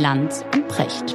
Lanz und Precht.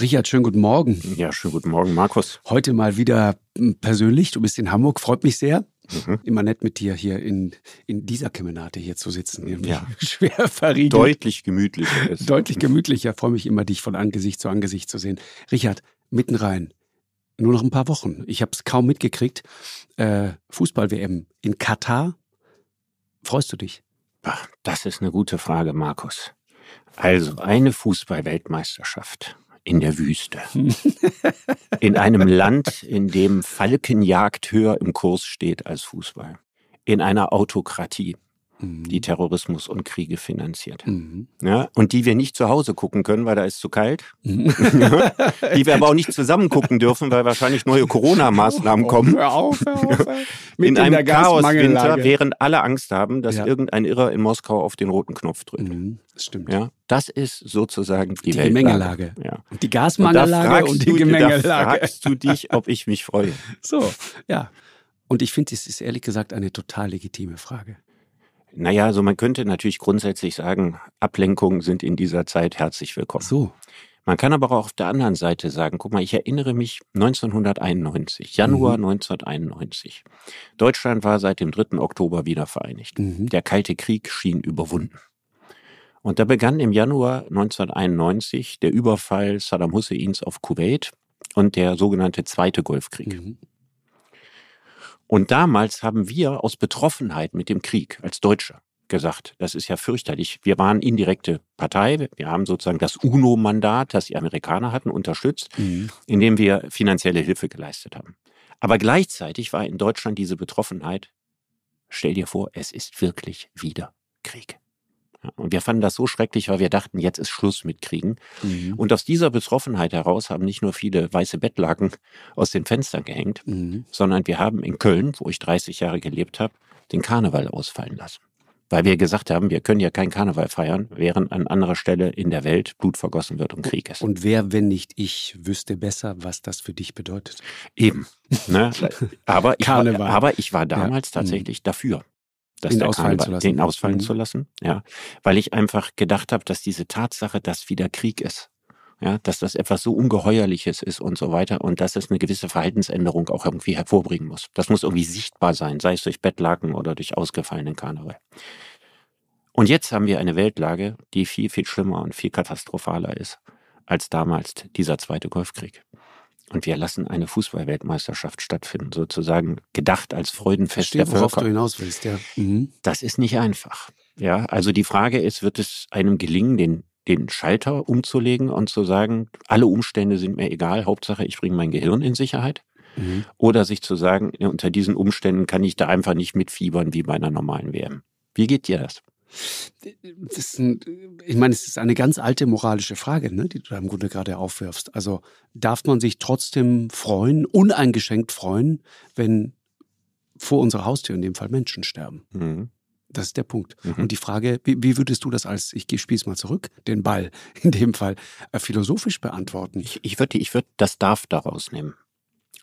Richard, schönen guten Morgen. Ja, schönen guten Morgen, Markus. Heute mal wieder hm, persönlich. Du bist in Hamburg, freut mich sehr. Mhm. Immer nett mit dir hier in, in dieser Kemenate hier zu sitzen. Ja. Schwer verriegelt. Deutlich gemütlicher ist. Deutlich gemütlicher. Freue mich immer, dich von Angesicht zu Angesicht zu sehen. Richard, mitten rein. Nur noch ein paar Wochen. Ich habe es kaum mitgekriegt. Äh, Fußball-WM in Katar. Freust du dich? Das ist eine gute Frage, Markus. Also eine Fußball-Weltmeisterschaft in der Wüste. in einem Land, in dem Falkenjagd höher im Kurs steht als Fußball. In einer Autokratie die. Terrorismus und Kriege finanziert. Mhm. Ja, und die wir nicht zu Hause gucken können, weil da ist zu kalt. Mhm. die wir aber auch nicht zusammen gucken dürfen, weil wahrscheinlich neue Corona-Maßnahmen kommen. Hör auf, hör auf, hör. in einem Chaoswinter, während alle Angst haben, dass ja. irgendein Irrer in Moskau auf den roten Knopf drückt. Mhm. Das stimmt. Ja, das ist sozusagen die, die Gemengelage. Ja. Die Gasmangellage und, und die du, Gemengelage. Da fragst du dich, ob ich mich freue. So, ja. Und ich finde, es ist ehrlich gesagt eine total legitime Frage. Naja, also man könnte natürlich grundsätzlich sagen, Ablenkungen sind in dieser Zeit herzlich willkommen. So. Man kann aber auch auf der anderen Seite sagen, guck mal, ich erinnere mich 1991, Januar mhm. 1991. Deutschland war seit dem 3. Oktober wieder vereinigt. Mhm. Der Kalte Krieg schien überwunden. Und da begann im Januar 1991 der Überfall Saddam Husseins auf Kuwait und der sogenannte Zweite Golfkrieg. Mhm. Und damals haben wir aus Betroffenheit mit dem Krieg als Deutsche gesagt, das ist ja fürchterlich. Wir waren indirekte Partei. Wir haben sozusagen das UNO-Mandat, das die Amerikaner hatten, unterstützt, mhm. indem wir finanzielle Hilfe geleistet haben. Aber gleichzeitig war in Deutschland diese Betroffenheit, stell dir vor, es ist wirklich wieder Krieg. Und wir fanden das so schrecklich, weil wir dachten, jetzt ist Schluss mit Kriegen. Mhm. Und aus dieser Betroffenheit heraus haben nicht nur viele weiße Bettlaken aus den Fenstern gehängt, mhm. sondern wir haben in Köln, wo ich 30 Jahre gelebt habe, den Karneval ausfallen lassen. Weil wir gesagt haben, wir können ja keinen Karneval feiern, während an anderer Stelle in der Welt Blut vergossen wird und Krieg ist. Und wer, wenn nicht ich, wüsste besser, was das für dich bedeutet? Eben. Ne? Aber, ich war, aber ich war damals ja. tatsächlich dafür das den ausfallen Karneval, zu lassen. Den ausfallen mhm. zu lassen, ja. Weil ich einfach gedacht habe, dass diese Tatsache, dass wieder Krieg ist, ja, dass das etwas so Ungeheuerliches ist und so weiter und dass es eine gewisse Verhaltensänderung auch irgendwie hervorbringen muss. Das muss irgendwie sichtbar sein, sei es durch Bettlaken oder durch ausgefallenen Karneval. Und jetzt haben wir eine Weltlage, die viel, viel schlimmer und viel katastrophaler ist als damals dieser zweite Golfkrieg. Und wir lassen eine Fußballweltmeisterschaft stattfinden, sozusagen gedacht als Freudenfest Verstehe, der Völker. worauf du hinaus willst, ja. Mhm. Das ist nicht einfach. Ja, also die Frage ist, wird es einem gelingen, den, den Schalter umzulegen und zu sagen, alle Umstände sind mir egal, Hauptsache ich bringe mein Gehirn in Sicherheit? Mhm. Oder sich zu sagen, unter diesen Umständen kann ich da einfach nicht mitfiebern wie bei einer normalen WM. Wie geht dir das? Das ein, ich meine, es ist eine ganz alte moralische Frage, ne, die du da im Grunde gerade aufwirfst. Also darf man sich trotzdem freuen, uneingeschränkt freuen, wenn vor unserer Haustür in dem Fall Menschen sterben? Mhm. Das ist der Punkt. Mhm. Und die Frage, wie, wie, würdest du das als, ich spiele es mal zurück, den Ball in dem Fall, äh, philosophisch beantworten? Ich, ich würde ich würd das darf daraus nehmen.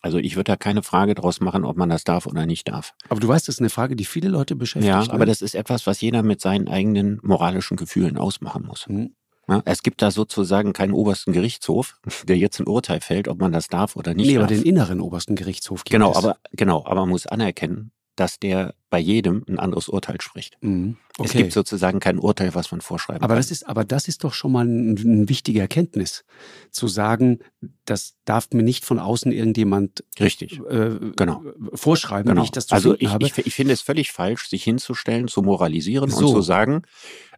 Also ich würde da keine Frage draus machen, ob man das darf oder nicht darf. Aber du weißt, das ist eine Frage, die viele Leute beschäftigt. Ja, ne? aber das ist etwas, was jeder mit seinen eigenen moralischen Gefühlen ausmachen muss. Mhm. Ja, es gibt da sozusagen keinen obersten Gerichtshof, der jetzt ein Urteil fällt, ob man das darf oder nicht. Nee, darf. aber den inneren obersten Gerichtshof gibt genau, es. Aber, genau, aber man muss anerkennen, dass der bei jedem ein anderes Urteil spricht. Mhm. Okay. Es gibt sozusagen kein Urteil, was man vorschreiben aber kann. Das ist, aber das ist doch schon mal eine ein wichtige Erkenntnis, zu sagen, das darf mir nicht von außen irgendjemand Richtig. Äh, genau. vorschreiben, genau. wie ich das zu Also ich, ich, ich finde es völlig falsch, sich hinzustellen, zu moralisieren so. und zu sagen,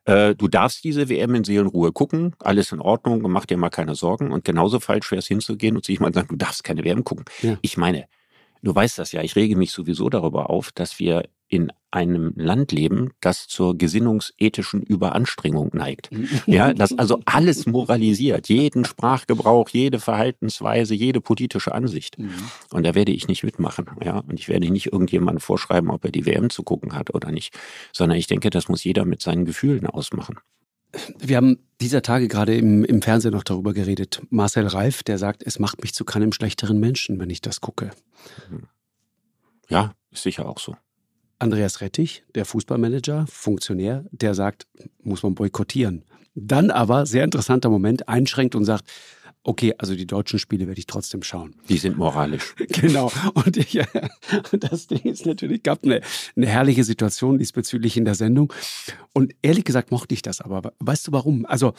äh, du darfst diese WM in Seelenruhe gucken, alles in Ordnung, mach dir mal keine Sorgen. Und genauso falsch wäre es hinzugehen und sich mal sagen, du darfst keine WM gucken. Ja. Ich meine, Du weißt das ja, ich rege mich sowieso darüber auf, dass wir in einem Land leben, das zur gesinnungsethischen Überanstrengung neigt. Ja, das also alles moralisiert, jeden Sprachgebrauch, jede Verhaltensweise, jede politische Ansicht. Mhm. Und da werde ich nicht mitmachen. Ja, und ich werde nicht irgendjemandem vorschreiben, ob er die WM zu gucken hat oder nicht, sondern ich denke, das muss jeder mit seinen Gefühlen ausmachen. Wir haben dieser Tage gerade im, im Fernsehen noch darüber geredet. Marcel Reif, der sagt, es macht mich zu keinem schlechteren Menschen, wenn ich das gucke. Ja, ist sicher auch so. Andreas Rettich, der Fußballmanager, Funktionär, der sagt, muss man boykottieren. Dann aber, sehr interessanter Moment, einschränkt und sagt, okay, also die deutschen Spiele werde ich trotzdem schauen. Die sind moralisch. Genau. Und ich, das Ding ist natürlich, gab eine, eine herrliche Situation diesbezüglich in der Sendung. Und ehrlich gesagt mochte ich das aber. Weißt du warum? Also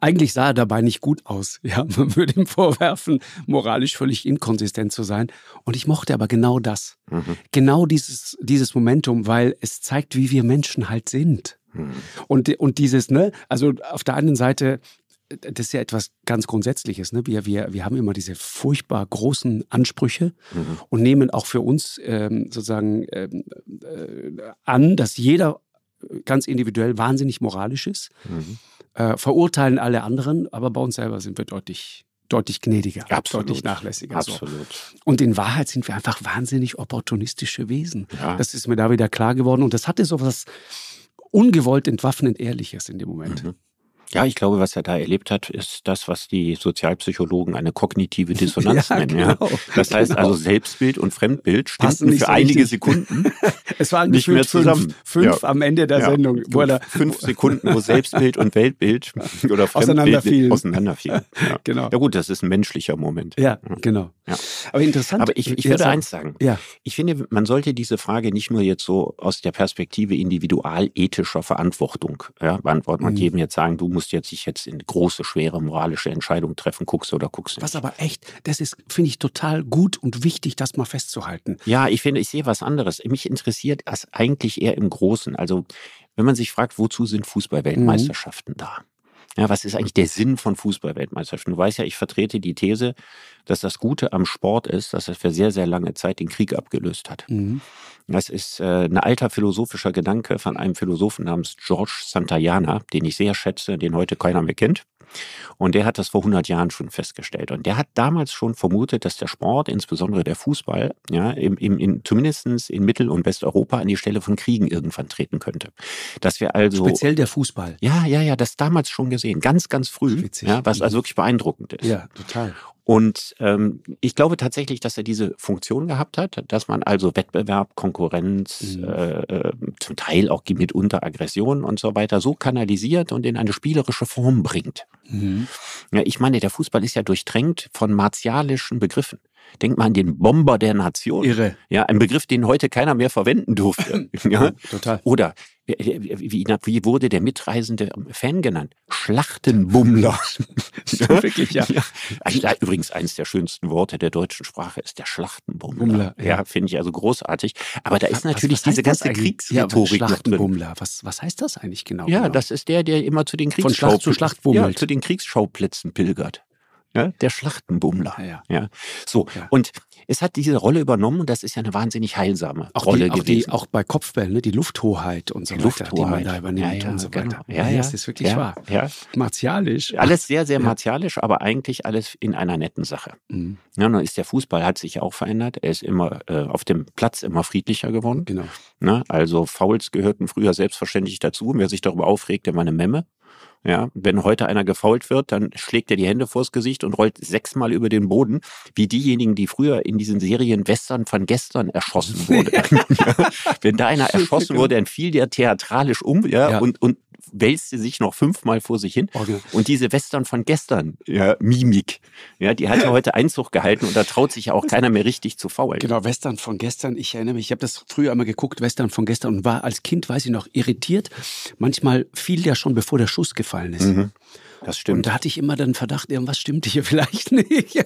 eigentlich sah er dabei nicht gut aus. Ja, man würde ihm vorwerfen, moralisch völlig inkonsistent zu sein. Und ich mochte aber genau das. Mhm. Genau dieses, dieses Momentum, weil es zeigt, wie wir Menschen halt sind. Mhm. Und, und dieses, ne, also auf der einen Seite das ist ja etwas ganz Grundsätzliches. Ne? Wir, wir, wir haben immer diese furchtbar großen Ansprüche mhm. und nehmen auch für uns ähm, sozusagen ähm, äh, an, dass jeder ganz individuell wahnsinnig moralisch ist, mhm. äh, verurteilen alle anderen, aber bei uns selber sind wir deutlich deutlich gnädiger, Absolut. deutlich nachlässiger. Absolut. So. Und in Wahrheit sind wir einfach wahnsinnig opportunistische Wesen. Ja. Das ist mir da wieder klar geworden. Und das hatte so was ungewollt entwaffnend Ehrliches in dem Moment. Mhm. Ja, ich glaube, was er da erlebt hat, ist das, was die Sozialpsychologen eine kognitive Dissonanz ja, nennen. Ja. Genau. Das heißt genau. also Selbstbild und Fremdbild stimmten für so einige Sekunden es waren nicht mehr zusammen. Fünf, fünf ja. am Ende der Sendung. Wo er fünf Sekunden, wo Selbstbild und Weltbild oder Fremdbild auseinanderfielen. auseinanderfielen. Ja. Genau. Ja gut, das ist ein menschlicher Moment. Ja, genau. Aber interessant. Aber ich, ich würde eins sagen. Ja. Ich finde, man sollte diese Frage nicht nur jetzt so aus der Perspektive individualethischer Verantwortung ja, beantworten und mhm. jedem jetzt sagen, du musst musst jetzt dich jetzt in große, schwere moralische Entscheidungen treffen, guckst du oder guckst du Was aber echt, das ist, finde ich, total gut und wichtig, das mal festzuhalten. Ja, ich finde, ich sehe was anderes. Mich interessiert das eigentlich eher im Großen. Also, wenn man sich fragt, wozu sind Fußballweltmeisterschaften mhm. da? Ja, was ist eigentlich der Sinn von Fußballweltmeisterschaften? Du weißt ja, ich vertrete die These, dass das Gute am Sport ist, dass er für sehr, sehr lange Zeit den Krieg abgelöst hat. Mhm. Das ist äh, ein alter philosophischer Gedanke von einem Philosophen namens George Santayana, den ich sehr schätze, den heute keiner mehr kennt. Und der hat das vor 100 Jahren schon festgestellt. Und der hat damals schon vermutet, dass der Sport, insbesondere der Fußball, ja, im, im, in, zumindest in Mittel- und Westeuropa an die Stelle von Kriegen irgendwann treten könnte. Dass wir also. Speziell der Fußball. Ja, ja, ja, das damals schon gesehen. Ganz, ganz früh. Witzig. Ja, was also wirklich beeindruckend ist. Ja, total. Und ähm, ich glaube tatsächlich, dass er diese Funktion gehabt hat, dass man also Wettbewerb, Konkurrenz, mhm. äh, äh zum Teil auch mitunter Aggression und so weiter so kanalisiert und in eine spielerische Form bringt. Mhm. Ja, ich meine, der Fußball ist ja durchtränkt von martialischen Begriffen. Denkt mal an den Bomber der Nation. Irre. Ja, ein Begriff, den heute keiner mehr verwenden durfte. ja, total. Oder wie, wie, wurde der mitreisende Fan genannt? Schlachtenbummler. Wirklich, ja. ja. Übrigens eines der schönsten Worte der deutschen Sprache ist der Schlachtenbummler. Bummler, ja, ja finde ich also großartig. Aber da ist natürlich was, was diese ganze Kriegsrhetorik ja, Schlachtenbummler. Was, was heißt das eigentlich genau? Ja, genau? das ist der, der immer zu den Kriegsschauplätzen, Schlacht zu Schlacht bummelt. Ja, zu den Kriegsschauplätzen pilgert. Ja, der Schlachtenbummler. Ja, ja. So, und es hat diese Rolle übernommen und das ist ja eine wahnsinnig heilsame auch Rolle die, auch gewesen. Die, auch bei Kopfbällen, ne? die Lufthoheit und so die weiter, die man da übernimmt und so genau. weiter. Ja, ja, das ist wirklich wahr. Ja. Martialisch. Alles sehr, sehr martialisch, aber eigentlich alles in einer netten Sache. Mhm. Ja, dann ist der Fußball, hat sich auch verändert. Er ist immer äh, auf dem Platz immer friedlicher geworden. Genau. Ne? Also Fouls gehörten früher selbstverständlich dazu. Wer sich darüber aufregt, der war eine Memme. Ja, wenn heute einer gefault wird, dann schlägt er die Hände vors Gesicht und rollt sechsmal über den Boden, wie diejenigen, die früher in diesen Serien Western von gestern erschossen wurde. wenn da einer erschossen wurde, dann fiel der theatralisch um, ja, ja. und, und wälzte sich noch fünfmal vor sich hin. Okay. Und diese Western von gestern, ja, Mimik, ja, die hat ja heute Einzug gehalten und da traut sich ja auch keiner mehr richtig zu faulen. Genau, Western von gestern, ich erinnere mich, ich habe das früher einmal geguckt, Western von gestern und war als Kind, weiß ich noch, irritiert. Manchmal fiel der schon, bevor der Schuss gefallen ist. Mhm. Das stimmt. Und da hatte ich immer den Verdacht, irgendwas stimmte hier vielleicht nicht.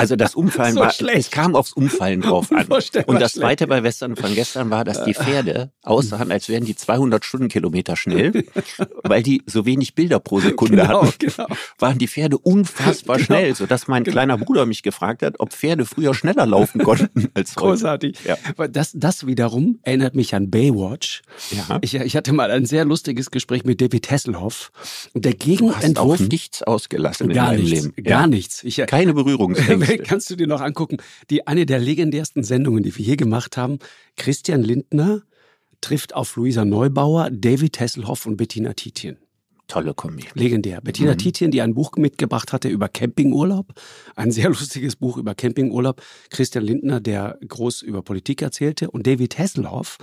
Also das Umfallen so war, schlecht. es kam aufs Umfallen drauf an. Und das Zweite bei Western von gestern war, dass die Pferde aussahen, als wären die 200 Stundenkilometer schnell, weil die so wenig Bilder pro Sekunde genau, hatten. Genau. Waren die Pferde unfassbar genau. schnell, sodass mein genau. kleiner Bruder mich gefragt hat, ob Pferde früher schneller laufen konnten als heute. Großartig. Ja. Das, das wiederum erinnert mich an Baywatch. Ja. Ich, ich hatte mal ein sehr lustiges Gespräch mit David Hasselhoff. Der Gegenentwurf... Du hast auch nichts ausgelassen gar in nichts, Leben. Gar nichts. Ich, Keine Berührungsängste. kannst du dir noch angucken. Die, eine der legendärsten Sendungen, die wir hier gemacht haben, Christian Lindner trifft auf Luisa Neubauer, David Hasselhoff und Bettina Tietjen. Tolle Kombi. Legendär. Bettina mhm. Tietjen, die ein Buch mitgebracht hatte über Campingurlaub. Ein sehr lustiges Buch über Campingurlaub. Christian Lindner, der groß über Politik erzählte. Und David Hasselhoff,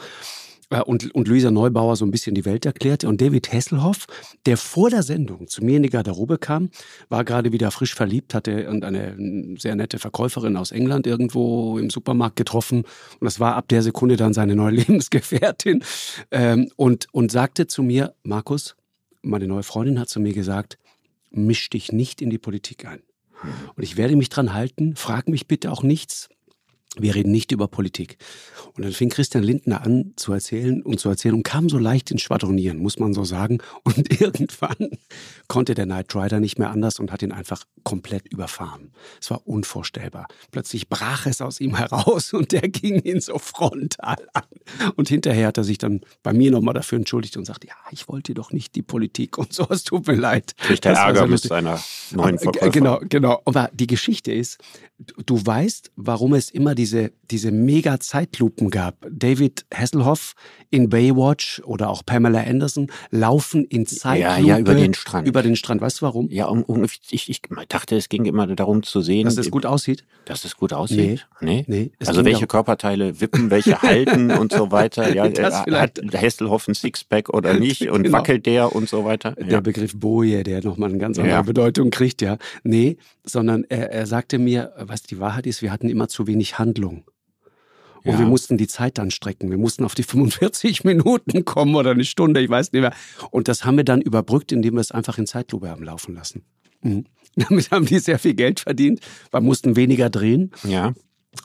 und, und Luisa Neubauer so ein bisschen die Welt erklärte. Und David Hasselhoff, der vor der Sendung zu mir in die Garderobe kam, war gerade wieder frisch verliebt, hatte irgendeine sehr nette Verkäuferin aus England irgendwo im Supermarkt getroffen. Und das war ab der Sekunde dann seine neue Lebensgefährtin. Ähm, und, und sagte zu mir, Markus, meine neue Freundin hat zu mir gesagt, misch dich nicht in die Politik ein. Und ich werde mich dran halten, frag mich bitte auch nichts, wir reden nicht über Politik. Und dann fing Christian Lindner an zu erzählen und zu erzählen und kam so leicht ins Schwadronieren, muss man so sagen. Und irgendwann konnte der Knight Rider nicht mehr anders und hat ihn einfach komplett überfahren. Es war unvorstellbar. Plötzlich brach es aus ihm heraus und der ging ihn so frontal an. Und hinterher hat er sich dann bei mir nochmal dafür entschuldigt und sagt, ja, ich wollte doch nicht die Politik und so, es tut mir leid. Kriegt der Ärger mit seiner neuen Verkäufer. Genau, genau. Aber die Geschichte ist, du weißt, warum es immer diese, diese mega Zeitlupen gab. David Hasselhoff in Baywatch oder auch Pamela Anderson laufen in Zeitlupe ja, ja, über den Strand. Über den Strand. Weißt du warum? Ja, um, um, ich, ich dachte, es ging immer darum zu sehen. Dass es gut aussieht? Dass es gut aussieht? Nee. nee? nee also welche Körperteile wippen, welche halten und so weiter. Ja, hat Hasselhoff ein Sixpack oder nicht und genau. wackelt der und so weiter. Der ja. Begriff Boje, der nochmal eine ganz andere. Bedeutung kriegt, ja. Nee, sondern er, er sagte mir, was die Wahrheit ist, wir hatten immer zu wenig Handlung. Und ja. wir mussten die Zeit dann strecken. Wir mussten auf die 45 Minuten kommen oder eine Stunde, ich weiß nicht mehr. Und das haben wir dann überbrückt, indem wir es einfach in Zeitlupe haben laufen lassen. Mhm. Damit haben die sehr viel Geld verdient. Wir mussten weniger drehen. Ja.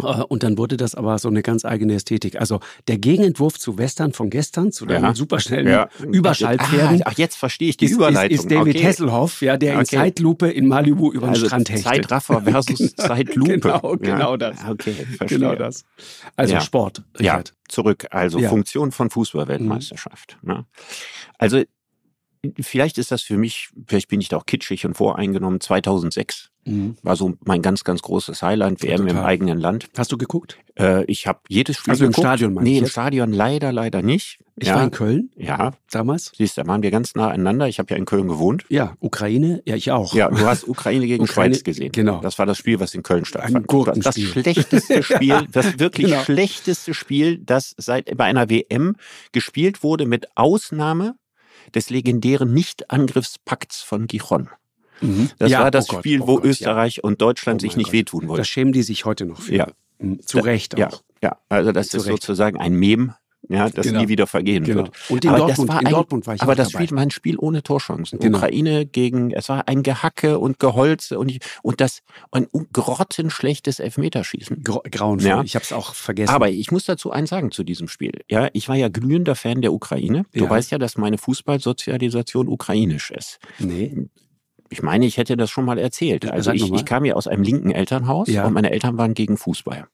Äh, und dann wurde das aber so eine ganz eigene Ästhetik. Also der Gegenentwurf zu Western von gestern, zu den ja. superschnellen ja. Überschallpferden. Ah, ach, jetzt verstehe ich die ist, Überleitung. Ist, ist David okay. Hasselhoff, ja, der okay. in Zeitlupe in Malibu über den also Strand hechtet. Zeitraffer versus genau, Zeitlupe. Genau, genau ja. das. Okay, verstehe. Genau das. Also Sport, Richard. Ja, zurück. Also Funktion von Fußballweltmeisterschaft. Mhm. Also vielleicht ist das für mich, vielleicht bin ich da auch kitschig und voreingenommen, 2006 Mhm. War so mein ganz, ganz großes Highlight, WM Total. im eigenen Land. Hast du geguckt? Äh, ich habe jedes Spiel also geguckt. im Stadion Nee, im Stadion leider, leider nicht. Ich ja. war in Köln. Ja. Damals. Siehst du, da waren wir ganz nah aneinander. Ich habe ja in Köln gewohnt. Ja, Ukraine, ja, ich auch. Ja, du hast Ukraine gegen Ukraine, Schweiz gesehen. Genau. Das war das Spiel, was in Köln stattfand. Ein das schlechteste Spiel, das wirklich genau. schlechteste Spiel, das seit bei einer WM gespielt wurde, mit Ausnahme des legendären Nicht-Angriffspakts von Gijon. Mhm. Das ja, war das oh Spiel, Gott, oh wo Gott, Österreich ja. und Deutschland oh sich nicht Gott. wehtun wollten. Da schämen die sich heute noch für. Ja. Mhm. Zu Recht auch. Ja, ja. also das Zu ist Recht. sozusagen ein Mem, ja, das genau. nie wieder vergehen genau. wird. Und in, aber Dortmund, das war in ein, Dortmund war Aber das dabei. Spiel war ein Spiel ohne Torchancen. Genau. Ukraine gegen, es war ein Gehacke und Geholze und, und das ein grottenschlechtes Elfmeterschießen. grauenvoll, ja. ich habe es auch vergessen. Aber ich muss dazu eins sagen zu diesem Spiel. Ja, ich war ja glühender Fan der Ukraine. Du ja. weißt ja, dass meine Fußballsozialisation ukrainisch ist. Nee. Ich meine, ich hätte das schon mal erzählt. Also ich, ich kam ja aus einem linken Elternhaus ja. und meine Eltern waren gegen Fußball.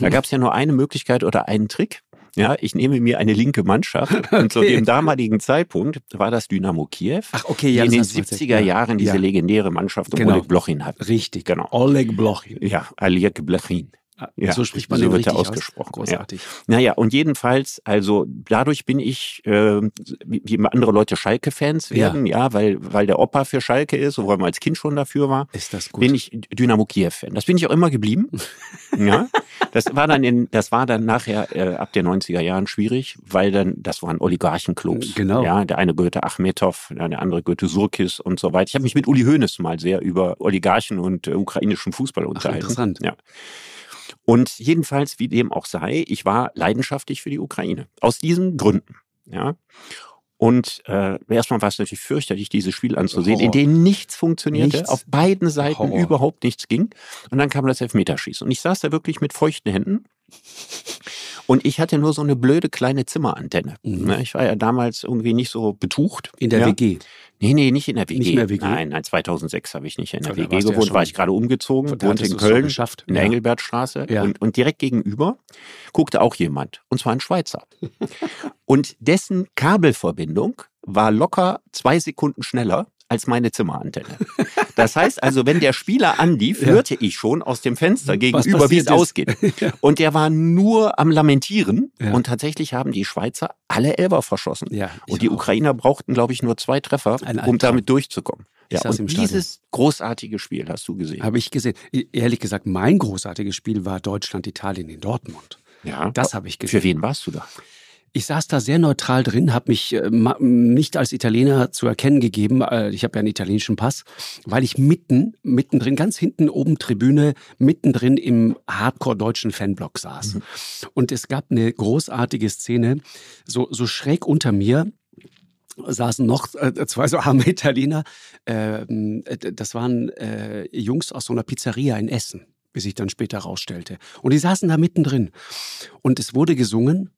Da gab es ja nur eine Möglichkeit oder einen Trick. Ja, ich nehme mir eine linke Mannschaft. Okay. Und zu dem damaligen Zeitpunkt war das Dynamo Kiew, Ach, okay, ja, die in den 70er Jahren diese legendäre Mannschaft um genau. Oleg Blochin hat. Richtig, genau. Oleg Blochin. Ja, Oleg Blochin. Ja, so spricht man so wird er ausgesprochen. Aus. Großartig. Ja. Naja, und jedenfalls, also dadurch bin ich, äh, wie andere Leute Schalke-Fans werden, ja. ja, weil, weil der Opa für Schalke ist, obwohl man als Kind schon dafür war, ist das gut. bin ich Dynamo Kiew-Fan. Das bin ich auch immer geblieben. ja. Das war dann in, das war dann nachher äh, ab den 90er Jahren schwierig, weil dann, das waren Oligarchenclubs. Genau. Ja, der eine gehörte Achmetov, der andere gehörte Surkis und so weiter. Ich habe mich mit Uli Hoeneß mal sehr über Oligarchen und äh, ukrainischen Fußball unterhalten. Ach, interessant. Ja. Und jedenfalls, wie dem auch sei, ich war leidenschaftlich für die Ukraine. Aus diesen Gründen. Ja. Und äh, erstmal war es natürlich fürchterlich, dieses Spiel anzusehen, Horror. in dem nichts funktionierte, nichts. auf beiden Seiten Horror. überhaupt nichts ging. Und dann kam das Elfmeterschießen. Und ich saß da wirklich mit feuchten Händen. Und ich hatte nur so eine blöde kleine Zimmerantenne. Mhm. Ne, ich war ja damals irgendwie nicht so betucht. In der ja. WG? Nee, nee, nicht in der WG. Nicht der WG? Nein, nein, 2006 habe ich nicht in der WG gewohnt, ja war ich gerade umgezogen, wohnte in Köln, geschafft. in der ja. Engelbertstraße. Ja. Und, und direkt gegenüber guckte auch jemand, und zwar ein Schweizer. und dessen Kabelverbindung war locker zwei Sekunden schneller als meine Zimmerantenne. Das heißt also, wenn der Spieler anlief, ja. hörte ich schon aus dem Fenster gegenüber, wie es ausgeht. Und der war nur am Lamentieren. Ja. Und tatsächlich haben die Schweizer alle Elber verschossen. Und die auch. Ukrainer brauchten, glaube ich, nur zwei Treffer, um damit durchzukommen. Ja, und dieses großartige Spiel hast du gesehen. Habe ich gesehen. Ehrlich gesagt, mein großartiges Spiel war Deutschland-Italien in Dortmund. Ja. Das habe ich gesehen. Für wen warst du da? Ich saß da sehr neutral drin, habe mich äh, nicht als Italiener zu erkennen gegeben. Äh, ich habe ja einen italienischen Pass, weil ich mitten, mittendrin, ganz hinten oben Tribüne, mittendrin im Hardcore-deutschen Fanblock saß. Mhm. Und es gab eine großartige Szene, so, so schräg unter mir saßen noch äh, zwei so arme Italiener. Ähm, äh, das waren äh, Jungs aus so einer Pizzeria in Essen, wie sich dann später herausstellte. Und die saßen da mittendrin. Und es wurde gesungen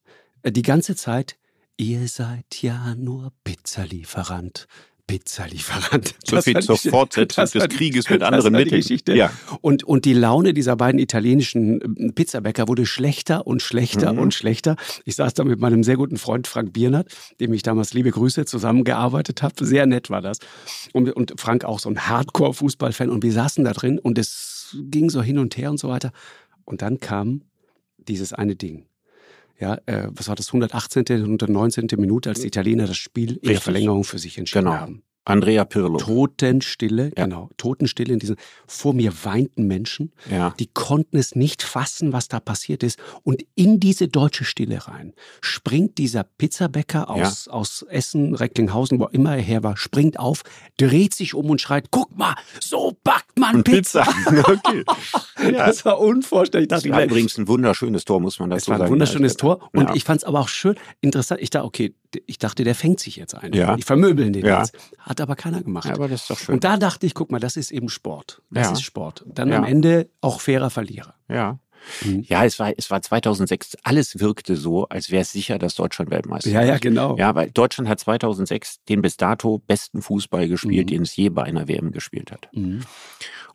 die ganze Zeit, ihr seid ja nur Pizzalieferant. Pizzalieferant. So viel zur Fortsetzung des Krieges mit anderen Mitteln. Ja. Und, und die Laune dieser beiden italienischen ähm, Pizzabäcker wurde schlechter und schlechter mhm. und schlechter. Ich saß da mit meinem sehr guten Freund Frank Biernert, dem ich damals liebe Grüße zusammengearbeitet habe. Sehr nett war das. Und, und Frank auch so ein Hardcore-Fußballfan. Und wir saßen da drin und es ging so hin und her und so weiter. Und dann kam dieses eine Ding ja, äh, was war das, 118. und 119. Minute, als die Italiener das Spiel Richtig. in der Verlängerung für sich entschieden genau. haben. Andrea Pirlo. Totenstille, ja. genau, Totenstille in diesen, vor mir weinten Menschen, ja. die konnten es nicht fassen, was da passiert ist. Und in diese deutsche Stille rein springt dieser Pizzabäcker aus, ja. aus Essen, Recklinghausen, wo immer er her war, springt auf, dreht sich um und schreit, guck mal, so backt man Pizza. Pizza. okay. Das war unvorstellbar. Das war übrigens ein wunderschönes Tor, muss man dazu sagen. Es war ein wunderschönes Tor. Und ich fand es aber auch schön, interessant. Ich dachte, okay, ich dachte, der fängt sich jetzt ein. Ja. Ich vermöbeln den jetzt. Hat aber keiner gemacht. Ja, aber das ist doch schön. Und da dachte ich, guck mal, das ist eben Sport. Das ja. ist Sport. Dann ja. am Ende auch fairer Verlierer. Ja. Mhm. Ja, es war, es war 2006, alles wirkte so, als wäre es sicher, dass Deutschland Weltmeister Ja, ja, genau. Ja, weil Deutschland hat 2006 den bis dato besten Fußball gespielt, mhm. den es je bei einer WM gespielt hat. Mhm.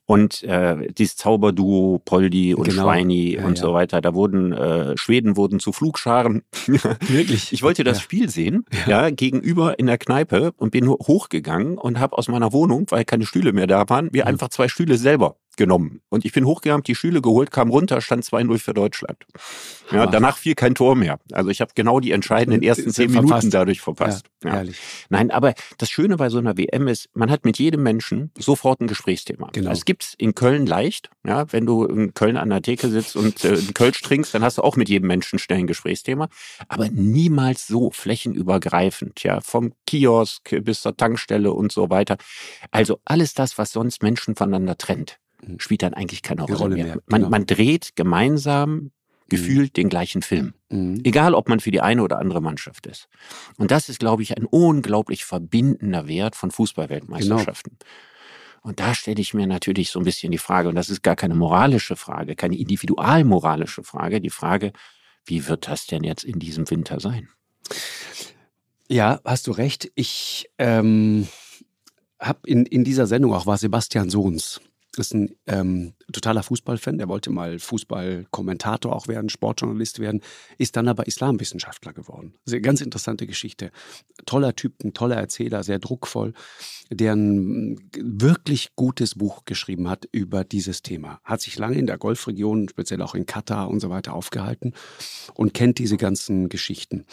Und äh, dieses Zauberduo Poldi und genau. Schweini ja, und ja. so weiter, da wurden äh, Schweden wurden zu Flugscharen. Wirklich? Ich wollte das ja. Spiel sehen, ja. gegenüber in der Kneipe und bin hochgegangen und habe aus meiner Wohnung, weil keine Stühle mehr da waren, mir mhm. einfach zwei Stühle selber genommen. Und ich bin hochgegangen, die Schüle geholt, kam runter, stand 2-0 für Deutschland. Ja, danach fiel kein Tor mehr. Also ich habe genau die entscheidenden ersten zehn Minuten verpasst. dadurch verpasst. Ja, ja. Nein, aber das Schöne bei so einer WM ist, man hat mit jedem Menschen sofort ein Gesprächsthema. Genau. Das gibt's in Köln leicht. Ja, wenn du in Köln an der Theke sitzt und äh, einen Kölsch trinkst, dann hast du auch mit jedem Menschen schnell ein Gesprächsthema. Aber niemals so flächenübergreifend. Ja, vom Kiosk bis zur Tankstelle und so weiter. Also alles das, was sonst Menschen voneinander trennt. Spielt dann eigentlich keine Rolle, Rolle mehr. mehr. Man, genau. man dreht gemeinsam mhm. gefühlt mhm. den gleichen Film. Mhm. Egal, ob man für die eine oder andere Mannschaft ist. Und das ist, glaube ich, ein unglaublich verbindender Wert von Fußballweltmeisterschaften. Genau. Und da stelle ich mir natürlich so ein bisschen die Frage, und das ist gar keine moralische Frage, keine individualmoralische Frage, die Frage, wie wird das denn jetzt in diesem Winter sein? Ja, hast du recht. Ich ähm, habe in, in dieser Sendung auch war Sebastian Sohns ist ein ähm, totaler Fußballfan, der wollte mal Fußballkommentator auch werden, Sportjournalist werden, ist dann aber Islamwissenschaftler geworden. Also ganz interessante Geschichte. Toller Typ, ein toller Erzähler, sehr druckvoll, der ein wirklich gutes Buch geschrieben hat über dieses Thema. Hat sich lange in der Golfregion, speziell auch in Katar und so weiter aufgehalten und kennt diese ganzen Geschichten.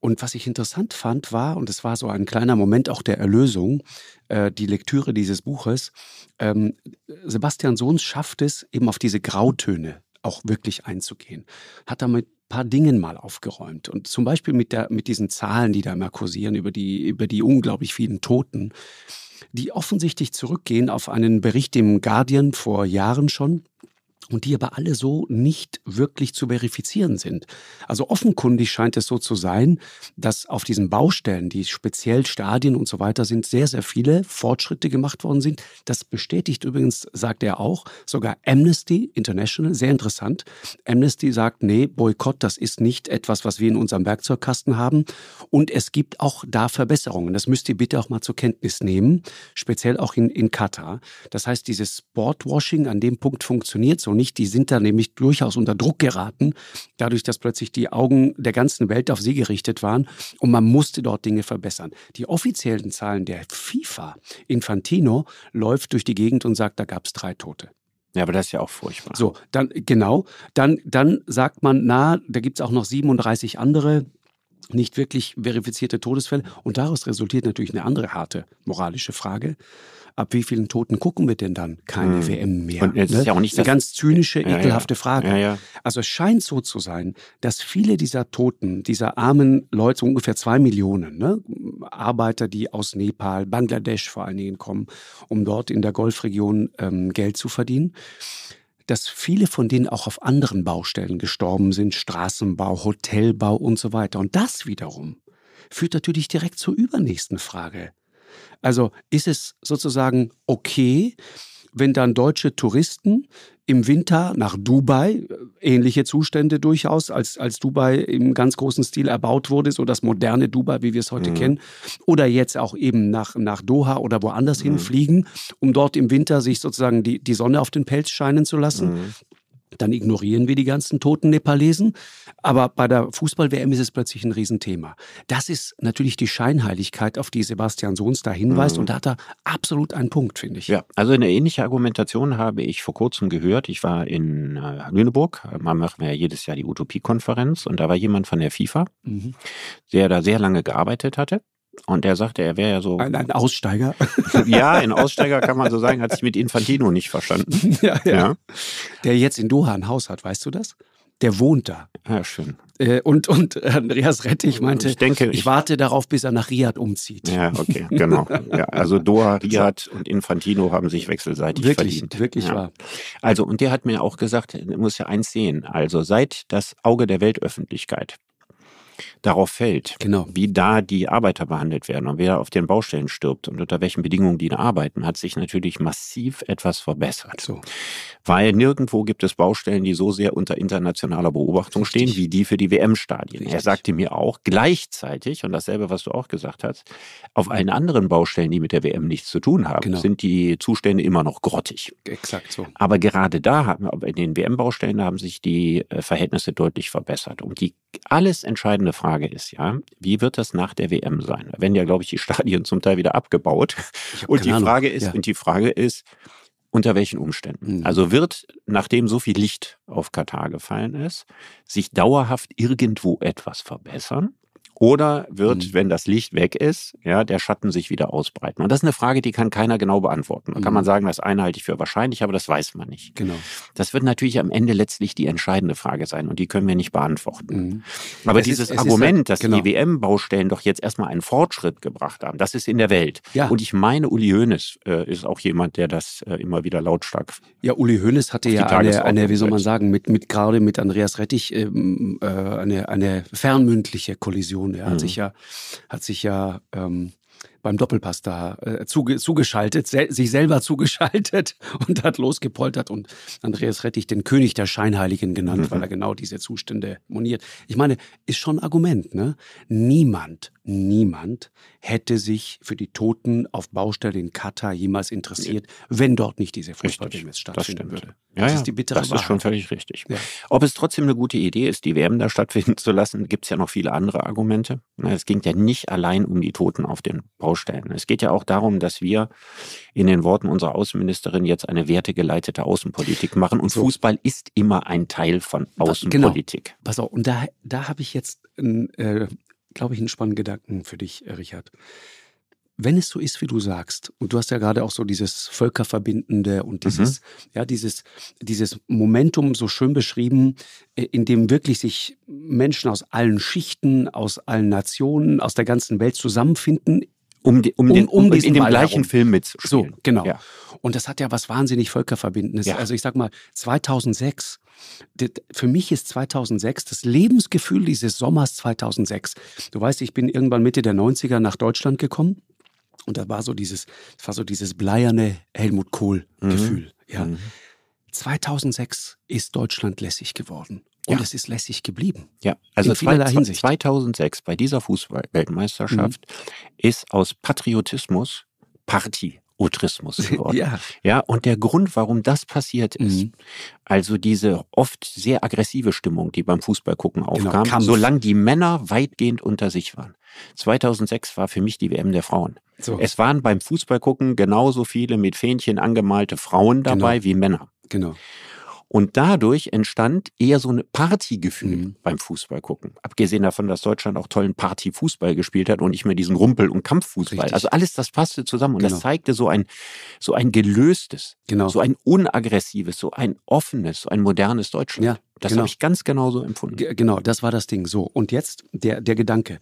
Und was ich interessant fand, war, und es war so ein kleiner Moment auch der Erlösung, äh, die Lektüre dieses Buches, ähm, Sebastian Sohns schafft es, eben auf diese Grautöne auch wirklich einzugehen. Hat damit ein paar Dingen mal aufgeräumt. Und zum Beispiel mit, der, mit diesen Zahlen, die da immer kursieren, über die, über die unglaublich vielen Toten, die offensichtlich zurückgehen auf einen Bericht im Guardian vor Jahren schon, und die aber alle so nicht wirklich zu verifizieren sind. Also offenkundig scheint es so zu sein, dass auf diesen Baustellen, die speziell Stadien und so weiter sind, sehr, sehr viele Fortschritte gemacht worden sind. Das bestätigt übrigens, sagt er auch, sogar Amnesty International, sehr interessant. Amnesty sagt, nee, Boykott, das ist nicht etwas, was wir in unserem Werkzeugkasten haben. Und es gibt auch da Verbesserungen. Das müsst ihr bitte auch mal zur Kenntnis nehmen, speziell auch in, in Katar. Das heißt, dieses Sportwashing an dem Punkt funktioniert so nicht. Die sind da nämlich durchaus unter Druck geraten, dadurch, dass plötzlich die Augen der ganzen Welt auf sie gerichtet waren und man musste dort Dinge verbessern. Die offiziellen Zahlen der FIFA, Infantino, läuft durch die Gegend und sagt, da gab es drei Tote. Ja, aber das ist ja auch furchtbar. So, dann genau, dann, dann sagt man, na, da gibt es auch noch 37 andere nicht wirklich verifizierte Todesfälle. Und daraus resultiert natürlich eine andere harte moralische Frage. Ab wie vielen Toten gucken wir denn dann keine hm. WM mehr? Und jetzt ne? ist ja auch nicht eine ganz zynische, ja, ekelhafte ja. Frage. Ja, also es scheint so zu sein, dass viele dieser Toten, dieser armen Leute, so ungefähr zwei Millionen ne? Arbeiter, die aus Nepal, Bangladesch vor allen Dingen kommen, um dort in der Golfregion ähm, Geld zu verdienen, dass viele von denen auch auf anderen Baustellen gestorben sind, Straßenbau, Hotelbau und so weiter. Und das wiederum führt natürlich direkt zur übernächsten Frage. Also ist es sozusagen okay, wenn dann deutsche Touristen im Winter nach Dubai, ähnliche Zustände durchaus, als, als Dubai im ganz großen Stil erbaut wurde, so das moderne Dubai, wie wir es heute mhm. kennen, oder jetzt auch eben nach, nach Doha oder woanders mhm. hinfliegen, um dort im Winter sich sozusagen die, die Sonne auf den Pelz scheinen zu lassen. Mhm dann ignorieren wir die ganzen toten Nepalesen. Aber bei der Fußball-WM ist es plötzlich ein Riesenthema. Das ist natürlich die Scheinheiligkeit, auf die Sebastian Sohns da hinweist. Mhm. Und da hat er absolut einen Punkt, finde ich. Ja, also eine ähnliche Argumentation habe ich vor kurzem gehört. Ich war in äh, Lüneburg. Man macht ja jedes Jahr die Utopie-Konferenz. Und da war jemand von der FIFA, mhm. der da sehr lange gearbeitet hatte. Und der sagte, er wäre ja so. Ein, ein, Aussteiger? ja, ein Aussteiger kann man so sagen, hat sich mit Infantino nicht verstanden. Ja, ja. ja. Der jetzt in Doha ein Haus hat, weißt du das? Der wohnt da. Ja, schön. Äh, und, und Andreas Rettich meinte, ich, denke, ich, ich warte darauf, bis er nach Riyadh umzieht. Ja, okay, genau. Ja, also Doha, Riyadh und Infantino haben sich wechselseitig wirklich, verdient. Wirklich ja. wahr. Also, und der hat mir auch gesagt, er muss ja eins sehen. Also, seit das Auge der Weltöffentlichkeit darauf fällt, genau. wie da die Arbeiter behandelt werden und wer auf den Baustellen stirbt und unter welchen Bedingungen die da arbeiten, hat sich natürlich massiv etwas verbessert. So. Weil nirgendwo gibt es Baustellen, die so sehr unter internationaler Beobachtung stehen, wie die für die WM-Stadien. Er sagte mir auch gleichzeitig, und dasselbe, was du auch gesagt hast, auf allen anderen Baustellen, die mit der WM nichts zu tun haben, genau. sind die Zustände immer noch grottig. Exakt so. Aber gerade da haben, in den WM-Baustellen haben sich die äh, Verhältnisse deutlich verbessert. Und die alles entscheidende Frage ist ja, wie wird das nach der WM sein? Da werden ja, glaube ich, die Stadien zum Teil wieder abgebaut. Und die Frage ist, ja. und die Frage ist, unter welchen Umständen? Mhm. Also wird, nachdem so viel Licht auf Katar gefallen ist, sich dauerhaft irgendwo etwas verbessern? Oder wird, mhm. wenn das Licht weg ist, ja, der Schatten sich wieder ausbreiten? Und das ist eine Frage, die kann keiner genau beantworten. Da mhm. kann man mhm. sagen, das eine halte ich für wahrscheinlich, aber das weiß man nicht. Genau. Das wird natürlich am Ende letztlich die entscheidende Frage sein und die können wir nicht beantworten. Mhm. Aber es dieses ist, Argument, ist, dass genau. die WM-Baustellen doch jetzt erstmal einen Fortschritt gebracht haben, das ist in der Welt. Ja. Und ich meine, Uli Hoeneß äh, ist auch jemand, der das äh, immer wieder lautstark. Ja, Uli Hoeneß hatte ja eine, eine, wie soll man sagen, mit, mit gerade mit Andreas Rettich ähm, äh, eine, eine fernmündliche Kollision. Er hat mhm. sich ja hat sich ja ähm, beim Doppelpass da äh, zuge zugeschaltet, se sich selber zugeschaltet und hat losgepoltert und Andreas Rettich den König der Scheinheiligen genannt, mhm. weil er genau diese Zustände moniert. Ich meine, ist schon ein Argument, ne? Niemand, niemand hätte sich für die Toten auf Baustelle in Katar jemals interessiert, wenn dort nicht diese Fußball-WM stattfinden würde. Ja, das ist die bittere Das Wahrheit. ist schon völlig richtig. Ja. Ob es trotzdem eine gute Idee ist, die WM da stattfinden zu lassen, gibt es ja noch viele andere Argumente. Es ging ja nicht allein um die Toten auf den Baustellen. Es geht ja auch darum, dass wir in den Worten unserer Außenministerin jetzt eine wertegeleitete Außenpolitik machen. Und so. Fußball ist immer ein Teil von Außenpolitik. Genau. Pass auf, und da, da habe ich jetzt, äh, glaube ich, einen spannenden Gedanken für dich, äh, Richard wenn es so ist, wie du sagst, und du hast ja gerade auch so dieses Völkerverbindende und dieses, mhm. ja, dieses, dieses Momentum so schön beschrieben, äh, in dem wirklich sich Menschen aus allen Schichten, aus allen Nationen, aus der ganzen Welt zusammenfinden. Um, die, um, um, den, um, um in dem gleichen herum. Film mitzuspielen. So, genau. Ja. Und das hat ja was wahnsinnig Völkerverbindendes. Ja. Also ich sag mal, 2006, für mich ist 2006 das Lebensgefühl dieses Sommers 2006. Du weißt, ich bin irgendwann Mitte der 90er nach Deutschland gekommen und da war so dieses, das war so dieses bleierne Helmut Kohl-Gefühl. Mhm. Ja. Mhm. 2006 ist Deutschland lässig geworden. Und ja. es ist lässig geblieben. Ja, also zwei, 2006 bei dieser Fußballweltmeisterschaft mhm. ist aus Patriotismus Party Utrismus geworden. ja. ja, und der Grund, warum das passiert ist, mhm. also diese oft sehr aggressive Stimmung, die beim Fußballgucken genau, aufkam, genau, solange die Männer weitgehend unter sich waren. 2006 war für mich die WM der Frauen. So. Es waren beim Fußballgucken genauso viele mit Fähnchen angemalte Frauen dabei genau. wie Männer. Genau. Und dadurch entstand eher so ein Partygefühl mhm. beim Fußball gucken. Abgesehen davon, dass Deutschland auch tollen Partyfußball gespielt hat und nicht mehr diesen Rumpel- und Kampffußball. Richtig. Also alles, das passte zusammen und genau. das zeigte so ein, so ein gelöstes, genau. so ein unaggressives, so ein offenes, so ein modernes Deutschland. Ja, das genau. habe ich ganz genau so empfunden. G genau, das war das Ding. So. Und jetzt der, der Gedanke.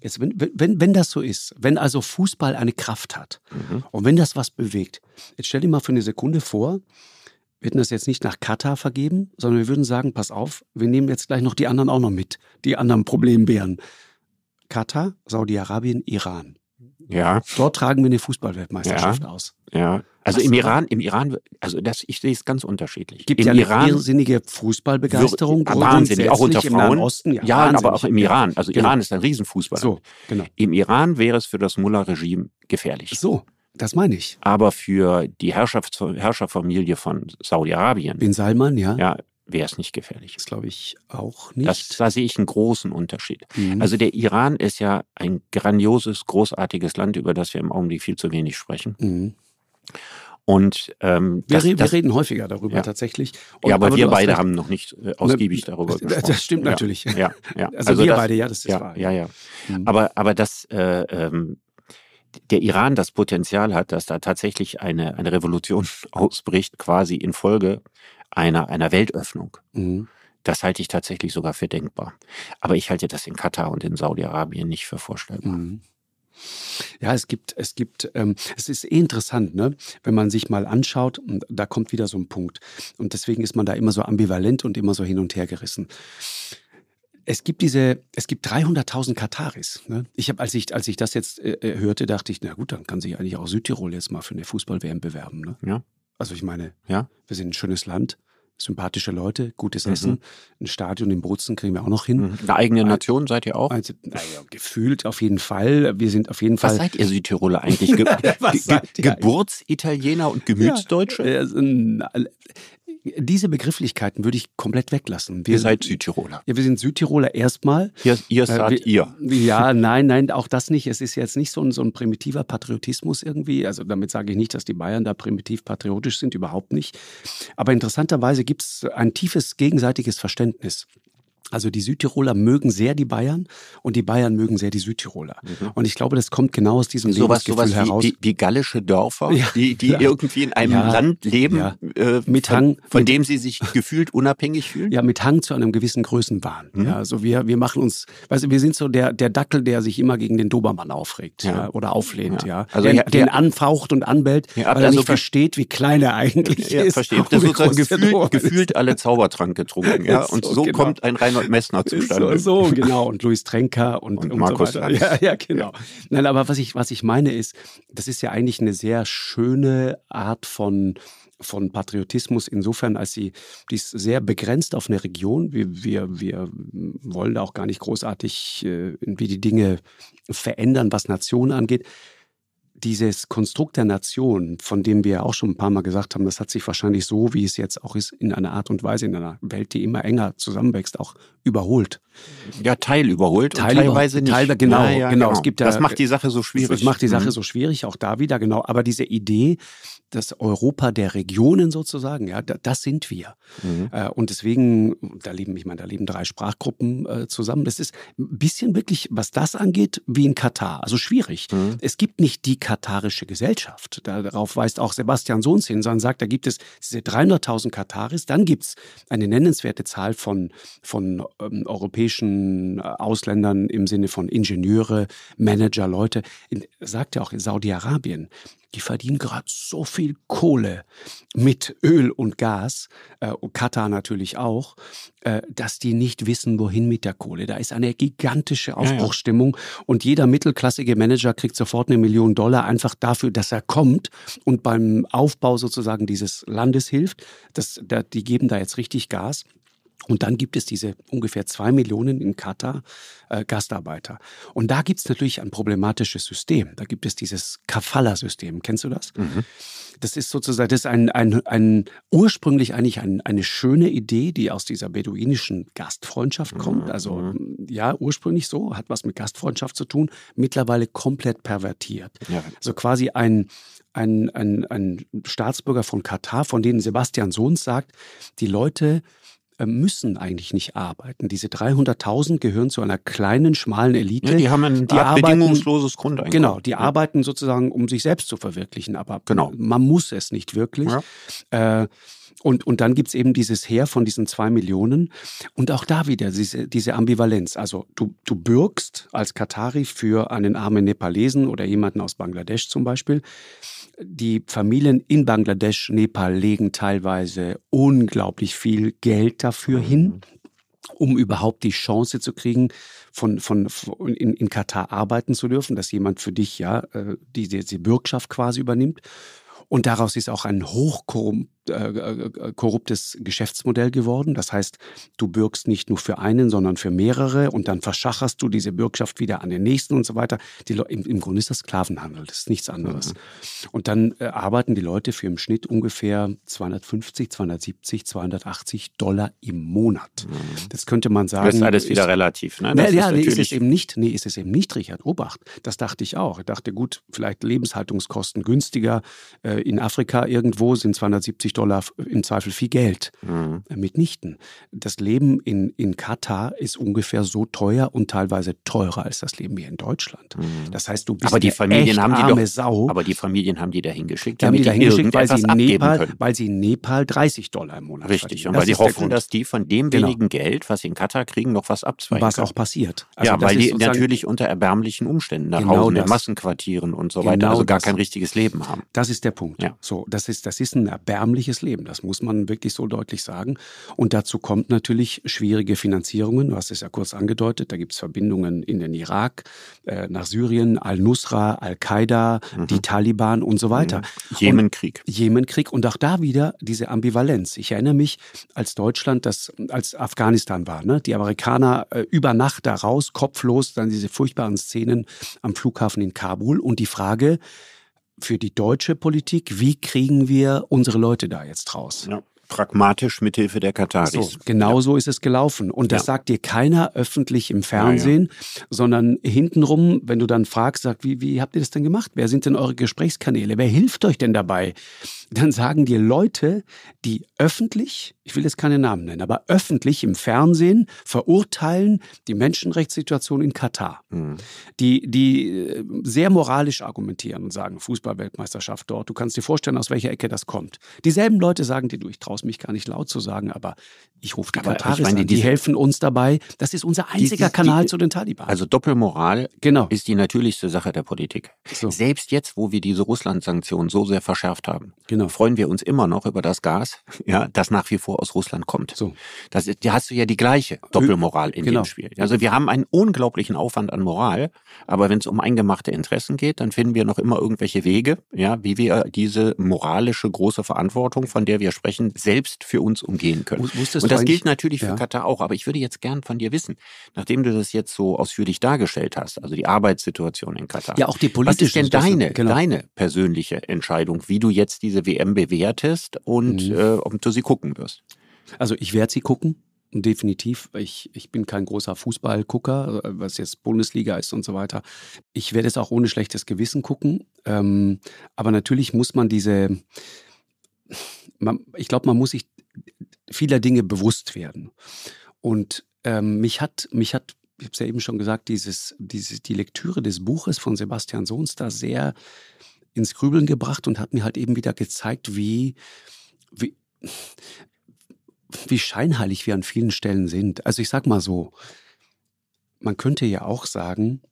Jetzt, wenn, wenn, wenn das so ist, wenn also Fußball eine Kraft hat mhm. und wenn das was bewegt, jetzt stell dir mal für eine Sekunde vor, wir hätten das jetzt nicht nach Katar vergeben, sondern wir würden sagen, pass auf, wir nehmen jetzt gleich noch die anderen auch noch mit, die anderen Problembären. Katar, Saudi-Arabien, Iran. Ja. Dort tragen wir eine Fußballweltmeisterschaft ja. aus. Ja. Also Was im Iran, im Iran, also das, ich sehe es ganz unterschiedlich. Gibt Im ja eine Iran, irrsinnige Fußballbegeisterung. Wahnsinnig, auch unter Frauen. Osten, ja, ja aber auch im Iran. Also genau. Iran ist ein Riesenfußball. So, genau. Im Iran wäre es für das Mullah-Regime gefährlich. So. Das meine ich. Aber für die Herrschaft, Herrscherfamilie von Saudi-Arabien. Bin Salman, ja. Ja, wäre es nicht gefährlich. Das glaube ich auch nicht. Das, da sehe ich einen großen Unterschied. Mhm. Also der Iran ist ja ein grandioses, großartiges Land, über das wir im Augenblick viel zu wenig sprechen. Mhm. Und ähm, wir, das, wir reden häufiger darüber ja. tatsächlich. Und, ja, aber, aber wir beide haben noch nicht äh, ausgiebig ne, darüber gesprochen. Das stimmt natürlich. Ja, ja. Also, also, wir das, beide, ja, das ist ja, wahr. Ja, ja. Mhm. Aber, aber das äh, ähm, der Iran das Potenzial hat, dass da tatsächlich eine, eine Revolution ausbricht, quasi infolge einer, einer Weltöffnung. Mhm. Das halte ich tatsächlich sogar für denkbar. Aber ich halte das in Katar und in Saudi-Arabien nicht für vorstellbar. Mhm. Ja, es gibt, es gibt, ähm, es ist eh interessant, ne? wenn man sich mal anschaut, und da kommt wieder so ein Punkt. Und deswegen ist man da immer so ambivalent und immer so hin und her gerissen es gibt diese, es gibt 300.000 Kataris. Ne? Ich habe, als ich, als ich das jetzt äh, äh, hörte, dachte ich, na gut, dann kann sich eigentlich auch Südtirol jetzt mal für eine Fußball-WM bewerben. Ne? Ja. Also ich meine, ja. wir sind ein schönes Land, sympathische Leute, gutes mhm. Essen, ein Stadion in Bozen kriegen wir auch noch hin. Mhm. Eine eigene Nation seid ihr auch? Also, naja, gefühlt auf jeden Fall. Wir sind auf jeden Fall. Was seid ihr Südtiroler eigentlich? Ge Ge Geburtsitaliener und Gemütsdeutsche? Ja, also, diese Begrifflichkeiten würde ich komplett weglassen. Wir, ihr seid Südtiroler. Ja, wir sind Südtiroler erstmal. Ihr, ihr seid äh, ihr. Ja, nein, nein, auch das nicht. Es ist jetzt nicht so ein, so ein primitiver Patriotismus irgendwie. Also damit sage ich nicht, dass die Bayern da primitiv patriotisch sind, überhaupt nicht. Aber interessanterweise gibt es ein tiefes gegenseitiges Verständnis. Also die Südtiroler mögen sehr die Bayern und die Bayern mögen sehr die Südtiroler. Mhm. Und ich glaube, das kommt genau aus diesem so Lebensgefühl sowas heraus. Wie, wie gallische Dörfer, ja, die, die ja. irgendwie in einem ja, Land leben, äh, mit Hang, von, von dem sie sich gefühlt unabhängig fühlen? Ja, mit Hang zu einem gewissen Größenwahn. Mhm. Ja, also wir, wir machen uns, weißt du, wir sind so der, der Dackel, der sich immer gegen den Dobermann aufregt oder auflehnt, ja. Also den, den anfaucht und anbellt, weil er also nicht versteht, wie klein er eigentlich ist. Versteht. Das sozusagen gefühlt, gefühlt alle Zaubertrank getrunken. Ja, und so, so genau. kommt ein Reinhold Messner zustande. So, so, genau. Und Luis Trenker und, und, und Markus so. Ja, ja, genau. Nein, aber was ich, was ich meine ist, das ist ja eigentlich eine sehr schöne Art von von Patriotismus insofern, als sie die ist sehr begrenzt auf eine Region. Wir, wir, wir wollen da auch gar nicht großartig äh, irgendwie die Dinge verändern, was Nationen angeht dieses Konstrukt der Nation, von dem wir auch schon ein paar Mal gesagt haben, das hat sich wahrscheinlich so, wie es jetzt auch ist, in einer Art und Weise, in einer Welt, die immer enger zusammenwächst, auch überholt. Ja, Teil überholt Teil teilweise nicht. Teil, genau, ja, ja, genau. genau. Es gibt ja, das macht die Sache so schwierig. Das macht die Sache mhm. so schwierig, auch da wieder, genau. Aber diese Idee, das Europa der Regionen sozusagen, ja, das sind wir. Mhm. Äh, und deswegen, da leben, ich meine, da leben drei Sprachgruppen äh, zusammen. Das ist ein bisschen wirklich, was das angeht, wie in Katar. Also schwierig. Mhm. Es gibt nicht die katarische Gesellschaft. Darauf weist auch Sebastian Sohns hin, sondern sagt, da gibt es diese 300.000 Kataris, dann gibt es eine nennenswerte Zahl von, von ähm, europäischen äh, Ausländern im Sinne von Ingenieure, Manager, Leute. In, sagt er auch in Saudi-Arabien die verdienen gerade so viel Kohle mit Öl und Gas, äh, und Katar natürlich auch, äh, dass die nicht wissen, wohin mit der Kohle. Da ist eine gigantische Aufbruchsstimmung ja, ja. und jeder mittelklassige Manager kriegt sofort eine Million Dollar einfach dafür, dass er kommt und beim Aufbau sozusagen dieses Landes hilft. Das, da, die geben da jetzt richtig Gas. Und dann gibt es diese ungefähr zwei Millionen in Katar äh, Gastarbeiter. Und da gibt es natürlich ein problematisches System. Da gibt es dieses Kafala-System. Kennst du das? Mhm. Das ist sozusagen, das ist ein, ein, ein ursprünglich eigentlich ein, eine schöne Idee, die aus dieser beduinischen Gastfreundschaft kommt. Also mhm. ja, ursprünglich so, hat was mit Gastfreundschaft zu tun, mittlerweile komplett pervertiert. Ja. Also quasi ein, ein, ein, ein Staatsbürger von Katar, von denen Sebastian Sohns sagt, die Leute müssen eigentlich nicht arbeiten. Diese 300.000 gehören zu einer kleinen, schmalen Elite. Ja, die haben ein die arbeiten, bedingungsloses Grundeinkommen. Genau, die ja. arbeiten sozusagen, um sich selbst zu verwirklichen, aber genau. man muss es nicht wirklich. Ja. Äh, und, und dann gibt's eben dieses Heer von diesen zwei Millionen. Und auch da wieder diese, diese Ambivalenz. Also du, du bürgst als Katari für einen armen Nepalesen oder jemanden aus Bangladesch zum Beispiel. Die Familien in Bangladesch, Nepal legen teilweise unglaublich viel Geld dafür mhm. hin, um überhaupt die Chance zu kriegen, von, von, von in, in Katar arbeiten zu dürfen, dass jemand für dich ja äh, die, die Bürgschaft quasi übernimmt. Und daraus ist auch ein hochkorrupt äh, äh, korruptes Geschäftsmodell geworden. Das heißt, du bürgst nicht nur für einen, sondern für mehrere und dann verschacherst du diese Bürgschaft wieder an den nächsten und so weiter. Die, im, Im Grunde ist das Sklavenhandel, das ist nichts anderes. Mhm. Und dann äh, arbeiten die Leute für im Schnitt ungefähr 250, 270, 280 Dollar im Monat. Mhm. Das könnte man sagen. Das ist alles wieder ist, relativ. Ne? Das ja, ist nee, ist es eben nicht. Nee, ist es eben nicht, Richard. Obacht. Das dachte ich auch. Ich dachte, gut, vielleicht Lebenshaltungskosten günstiger. Äh, in Afrika irgendwo sind 270 50 Dollar im Zweifel viel Geld. Mhm. Äh, mitnichten. Das Leben in, in Katar ist ungefähr so teuer und teilweise teurer als das Leben hier in Deutschland. Mhm. Das heißt, du bist aber die Familien haben die doch, Sau. Aber die Familien haben die dahin geschickt, damit die, dahin geschickt, weil sie, Nepal, weil sie in Nepal 30 Dollar im Monat Richtig, und weil sie hoffen, dass die von dem genau. wenigen Geld, was sie in Katar kriegen, noch was abzweigen Was können. auch passiert. Also ja, weil die natürlich unter erbärmlichen Umständen nach genau Hause in Massenquartieren und so weiter, genau also gar das. kein richtiges Leben haben. Das ist der Punkt. Ja. So, das ist, das ist ein erbärmliches Leben. Das muss man wirklich so deutlich sagen. Und dazu kommt natürlich schwierige Finanzierungen. Du hast es ja kurz angedeutet. Da gibt es Verbindungen in den Irak, äh, nach Syrien, Al-Nusra, Al-Qaida, mhm. die Taliban und so weiter. Mhm. Jemenkrieg. Jemenkrieg. Und auch da wieder diese Ambivalenz. Ich erinnere mich, als Deutschland, das als Afghanistan war, ne? die Amerikaner äh, über Nacht da raus, kopflos, dann diese furchtbaren Szenen am Flughafen in Kabul und die Frage, für die deutsche Politik, wie kriegen wir unsere Leute da jetzt raus? Ja pragmatisch mithilfe der Kataris. So, genau ja. so ist es gelaufen. Und das ja. sagt dir keiner öffentlich im Fernsehen, ja, sondern hintenrum, wenn du dann fragst, sag, wie, wie habt ihr das denn gemacht? Wer sind denn eure Gesprächskanäle? Wer hilft euch denn dabei? Dann sagen dir Leute, die öffentlich ich will jetzt keine Namen nennen, aber öffentlich im Fernsehen verurteilen die Menschenrechtssituation in Katar. Mhm. Die, die äh, sehr moralisch argumentieren und sagen, Fußballweltmeisterschaft dort, du kannst dir vorstellen, aus welcher Ecke das kommt. Dieselben Leute sagen dir, du, ich traue es mich gar nicht laut zu sagen, aber ich rufe die aber Kataris ich meine, an, die, die helfen uns dabei. Das ist unser einziger die, die, Kanal zu den Taliban. Also Doppelmoral genau. ist die natürlichste Sache der Politik. So. Selbst jetzt, wo wir diese Russland-Sanktionen so sehr verschärft haben, genau. Freuen wir uns immer noch über das Gas, ja, das nach wie vor aus Russland kommt. So. Das, da hast du ja die gleiche Doppelmoral in genau. dem Spiel. Also wir haben einen unglaublichen Aufwand an Moral, aber wenn es um eingemachte Interessen geht, dann finden wir noch immer irgendwelche Wege, ja, wie wir diese moralische große Verantwortung, von der wir sprechen, selbst für uns umgehen können. Wusstest Und das gilt natürlich für ja. Katar auch. Aber ich würde jetzt gern von dir wissen, nachdem du das jetzt so ausführlich dargestellt hast, also die Arbeitssituation in Katar. Ja, auch die politische. Was ist denn deine, genau. deine persönliche Entscheidung, wie du jetzt diese WM bewertest und mhm. äh, ob du sie gucken wirst? Also ich werde sie gucken. Definitiv. Ich, ich bin kein großer Fußballgucker, was jetzt Bundesliga ist und so weiter. Ich werde es auch ohne schlechtes Gewissen gucken. Ähm, aber natürlich muss man diese, man, ich glaube, man muss sich vieler Dinge bewusst werden. Und ähm, mich hat, mich hat, ich habe es ja eben schon gesagt, dieses, dieses, die Lektüre des Buches von Sebastian Sohns da sehr ins Grübeln gebracht und hat mir halt eben wieder gezeigt, wie, wie, wie scheinheilig wir an vielen Stellen sind. Also ich sag mal so, man könnte ja auch sagen,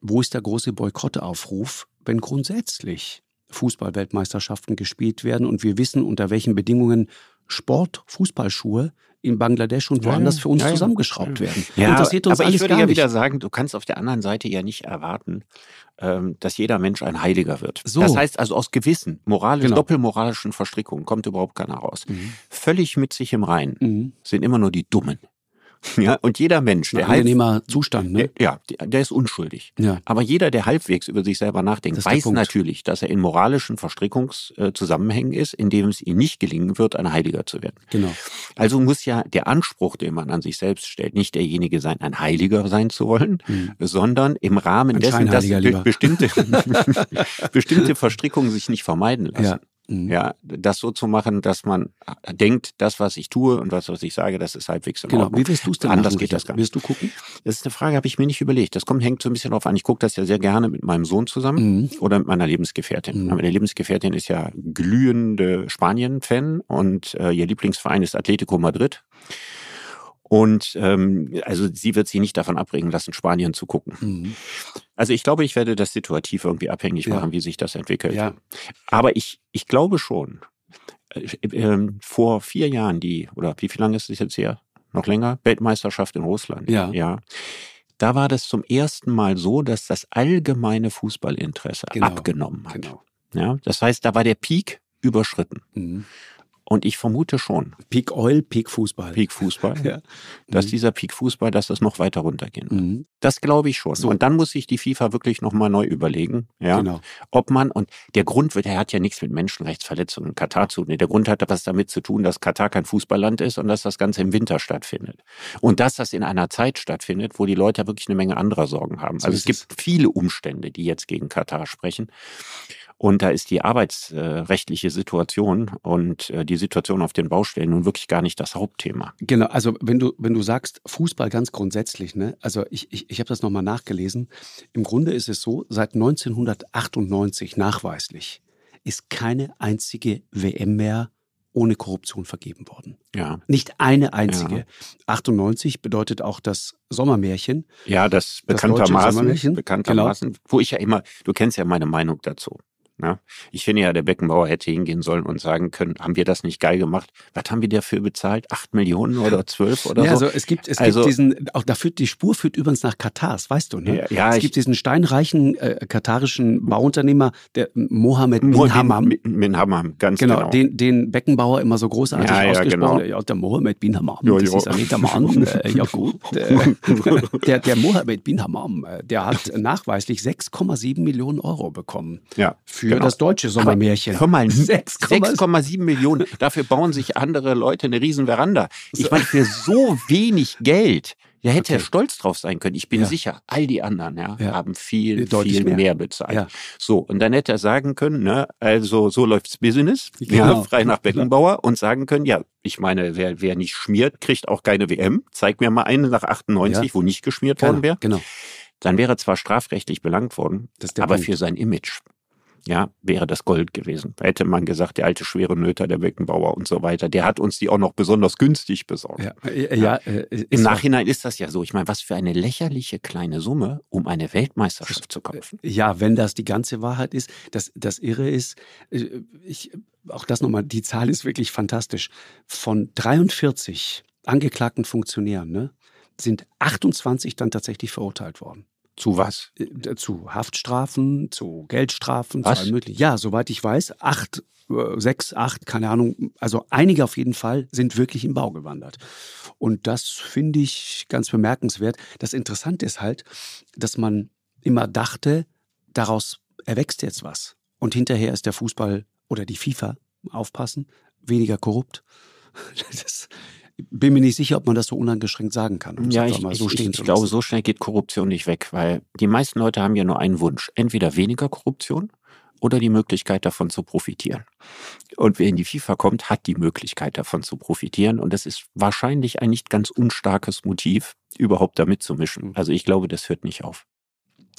wo ist der große Boykottaufruf, wenn grundsätzlich Fußballweltmeisterschaften gespielt werden und wir wissen, unter welchen Bedingungen Sport, Fußballschuhe in Bangladesch und woanders ja, für uns ja, zusammengeschraubt werden. Ja, Interessiert uns aber ich würde ja nicht. wieder sagen, du kannst auf der anderen Seite ja nicht erwarten, ähm, dass jeder Mensch ein Heiliger wird. So. Das heißt also aus gewissen moralisch, genau. doppelmoralischen Verstrickungen kommt überhaupt keiner raus. Mhm. Völlig mit sich im Reinen mhm. sind immer nur die Dummen. Ja, und jeder Mensch, der angenehmer Zustand, ne? Der, ja, der, ist unschuldig. Ja. Aber jeder, der halbwegs über sich selber nachdenkt, weiß natürlich, dass er in moralischen Verstrickungszusammenhängen ist, in dem es ihm nicht gelingen wird, ein Heiliger zu werden. Genau. Also muss ja der Anspruch, den man an sich selbst stellt, nicht derjenige sein, ein Heiliger sein zu wollen, mhm. sondern im Rahmen dessen, dass bestimmte, bestimmte Verstrickungen sich nicht vermeiden lassen. Ja. Mhm. Ja, das so zu machen, dass man denkt, das, was ich tue und das, was ich sage, das ist halbwegs in genau. Ordnung. Wie wirst du es denn Anders machen, geht das gar nicht. Wirst du gucken? Das ist eine Frage, habe ich mir nicht überlegt. Das kommt, hängt so ein bisschen drauf an. Ich gucke das ja sehr gerne mit meinem Sohn zusammen mhm. oder mit meiner Lebensgefährtin. Mhm. Meine Lebensgefährtin ist ja glühende Spanien-Fan und äh, ihr Lieblingsverein ist Atletico Madrid. Und ähm, also sie wird sie nicht davon abbringen lassen, Spanien zu gucken. Mhm. Also ich glaube, ich werde das situativ irgendwie abhängig ja. machen, wie sich das entwickelt. Ja. Aber ich, ich glaube schon, äh, äh, vor vier Jahren die, oder wie viel lange ist es jetzt her? Noch länger? Weltmeisterschaft in Russland. Ja. ja. Da war das zum ersten Mal so, dass das allgemeine Fußballinteresse genau. abgenommen hat. Genau. Ja, das heißt, da war der Peak überschritten. Mhm. Und ich vermute schon. Peak Oil, Peak Fußball. Peak Fußball. ja. Dass mhm. dieser Peak Fußball, dass das noch weiter runtergehen wird. Mhm. Das glaube ich schon. So. Und dann muss sich die FIFA wirklich nochmal neu überlegen, ja, genau. ob man, und der Grund wird, er hat ja nichts mit Menschenrechtsverletzungen in Katar zu tun. Der Grund hat was damit zu tun, dass Katar kein Fußballland ist und dass das Ganze im Winter stattfindet. Und dass das in einer Zeit stattfindet, wo die Leute wirklich eine Menge anderer Sorgen haben. So also es gibt es. viele Umstände, die jetzt gegen Katar sprechen. Und da ist die arbeitsrechtliche Situation und äh, die Situation auf den Baustellen nun wirklich gar nicht das Hauptthema. Genau, also wenn du, wenn du sagst, Fußball ganz grundsätzlich, ne, also ich, ich, ich habe das nochmal nachgelesen. Im Grunde ist es so, seit 1998 nachweislich ist keine einzige WM mehr ohne Korruption vergeben worden. Ja. Nicht eine einzige. Ja. 98 bedeutet auch das Sommermärchen. Ja, das bekanntermaßen, bekanntermaßen, genau. wo ich ja immer, du kennst ja meine Meinung dazu. Ne? Ich finde ja, der Beckenbauer hätte hingehen sollen und sagen können, haben wir das nicht geil gemacht? Was haben wir dafür bezahlt? Acht Millionen oder zwölf oder ja, so? Also es gibt, es also, gibt diesen, auch dafür, die Spur führt übrigens nach Katars, weißt du, ne? Ja, ja, es gibt diesen steinreichen äh, katarischen Bauunternehmer, der Mohammed bin Hammam. Bin Hammam, ganz genau. genau. Den, den Beckenbauer immer so großartig ja, ausgesprochen. Ja, genau. ja, der Mohammed bin Hammam, jo, jo. das ist ein netter Mann. äh, ja gut. Äh, der, der Mohammed bin Hammam, äh, der hat nachweislich 6,7 Millionen Euro bekommen. Ja. Für für genau. das deutsche Sommermärchen. Aber hör mal, 6,7 Millionen. Dafür bauen sich andere Leute eine riesen Veranda. Ich meine, für so wenig Geld. Ja, hätte okay. er stolz drauf sein können. Ich bin ja. sicher, all die anderen ja, ja. haben viel, Deutlich viel mehr, mehr bezahlt. So, und dann hätte er sagen können, ne, also so läuft's Business, genau. frei nach Beckenbauer und sagen können, ja, ich meine, wer, wer nicht schmiert, kriegt auch keine WM. Zeig mir mal eine nach 98, wo nicht geschmiert genau. worden wäre. Genau. Dann wäre zwar strafrechtlich belangt worden, aber Punkt. für sein Image ja, wäre das Gold gewesen. Hätte man gesagt, der alte schwere Nöter, der Beckenbauer und so weiter, der hat uns die auch noch besonders günstig besorgt. Ja, ja, ja äh, Im Nachhinein ist das ja so. Ich meine, was für eine lächerliche kleine Summe, um eine Weltmeisterschaft zu kaufen. Ja, wenn das die ganze Wahrheit ist. Das, das Irre ist, äh, ich, auch das nochmal, die Zahl ist wirklich fantastisch. Von 43 angeklagten Funktionären ne, sind 28 dann tatsächlich verurteilt worden. Zu was? Äh, zu Haftstrafen, zu Geldstrafen, was? zu allem möglichen. Ja, soweit ich weiß, acht, äh, sechs, acht, keine Ahnung, also einige auf jeden Fall sind wirklich im Bau gewandert. Und das finde ich ganz bemerkenswert. Das Interessante ist halt, dass man immer dachte, daraus erwächst jetzt was. Und hinterher ist der Fußball oder die FIFA, aufpassen, weniger korrupt. Das, bin mir nicht sicher, ob man das so uneingeschränkt sagen kann. Um ja, ich, so ich, ich glaube, so schnell geht Korruption nicht weg, weil die meisten Leute haben ja nur einen Wunsch. Entweder weniger Korruption oder die Möglichkeit davon zu profitieren. Und wer in die FIFA kommt, hat die Möglichkeit davon zu profitieren. Und das ist wahrscheinlich ein nicht ganz unstarkes Motiv, überhaupt da mitzumischen. Mhm. Also ich glaube, das hört nicht auf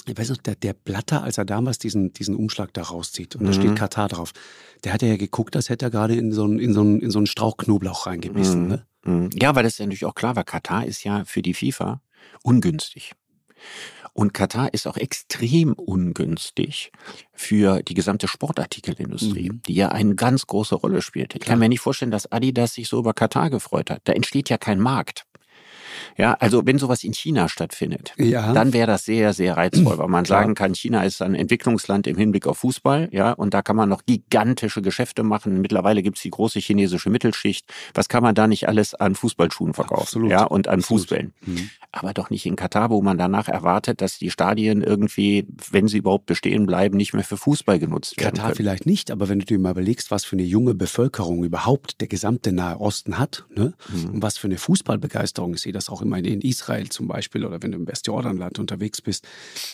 ich weiß noch, der, der Blatter, als er damals diesen, diesen Umschlag da rauszieht und mhm. da steht mhm. Katar drauf, der hat ja geguckt, als hätte er gerade in so einen, in so einen, in so einen Strauch Knoblauch reingebissen. Mhm. Ne? Mhm. Ja, weil das ja natürlich auch klar war, Katar ist ja für die FIFA ungünstig. Und Katar ist auch extrem ungünstig für die gesamte Sportartikelindustrie, mhm. die ja eine ganz große Rolle spielt. Ich Klar. kann mir nicht vorstellen, dass Adidas sich so über Katar gefreut hat. Da entsteht ja kein Markt. Ja, also wenn sowas in China stattfindet, ja. dann wäre das sehr, sehr reizvoll, weil man Klar. sagen kann, China ist ein Entwicklungsland im Hinblick auf Fußball, ja, und da kann man noch gigantische Geschäfte machen. Mittlerweile gibt's die große chinesische Mittelschicht. Was kann man da nicht alles an Fußballschuhen verkaufen? Absolut. Ja, und an Absolut. Fußbällen. Mhm. Aber doch nicht in Katar, wo man danach erwartet, dass die Stadien irgendwie, wenn sie überhaupt bestehen bleiben, nicht mehr für Fußball genutzt werden. Katar können. vielleicht nicht, aber wenn du dir mal überlegst, was für eine junge Bevölkerung überhaupt der gesamte Nahe Osten hat, ne? Mhm. Und was für eine Fußballbegeisterung, sehe das auch immer in Israel zum Beispiel oder wenn du im Westjordanland unterwegs bist,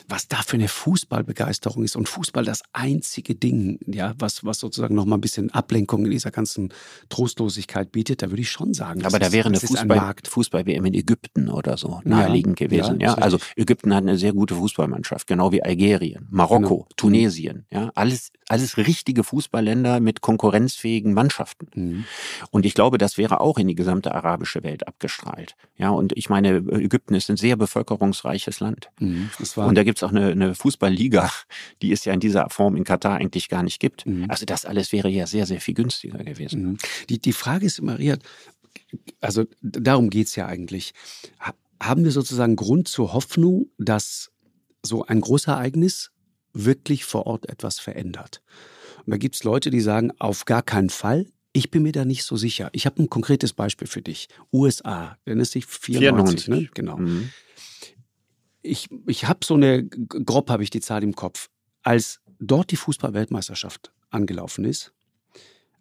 was da für eine Fußballbegeisterung ist und Fußball das einzige Ding, ja, was, was sozusagen noch mal ein bisschen Ablenkung in dieser ganzen Trostlosigkeit bietet, da würde ich schon sagen. Aber da wäre eine Fußball, Fußball-WM in Ägypten oder so naheliegend ja, gewesen. Ja, ja. also Ägypten hat eine sehr gute Fußballmannschaft, genau wie Algerien, Marokko, genau. Tunesien, ja, alles, alles richtige Fußballländer mit konkurrenzfähigen Mannschaften. Mhm. Und ich glaube, das wäre auch in die gesamte arabische Welt abgestrahlt. Ja, und ich meine, Ägypten ist ein sehr bevölkerungsreiches Land. Mhm, und da gibt es auch eine, eine, Fußballliga, die es ja in dieser Form in Katar eigentlich gar nicht gibt. Mhm. Also das alles wäre ja sehr, sehr viel günstiger gewesen. Mhm. Die, die Frage ist immer, Riad, also darum geht es ja eigentlich. Haben wir sozusagen Grund zur Hoffnung, dass so ein Großereignis wirklich vor Ort etwas verändert? Und da gibt es Leute, die sagen, auf gar keinen Fall. Ich bin mir da nicht so sicher. Ich habe ein konkretes Beispiel für dich. USA, erinnerst dich? 94, 94. Ne? Genau. Mhm. Ich, ich habe so eine, grob habe ich die Zahl im Kopf. Als dort die Fußball-Weltmeisterschaft angelaufen ist,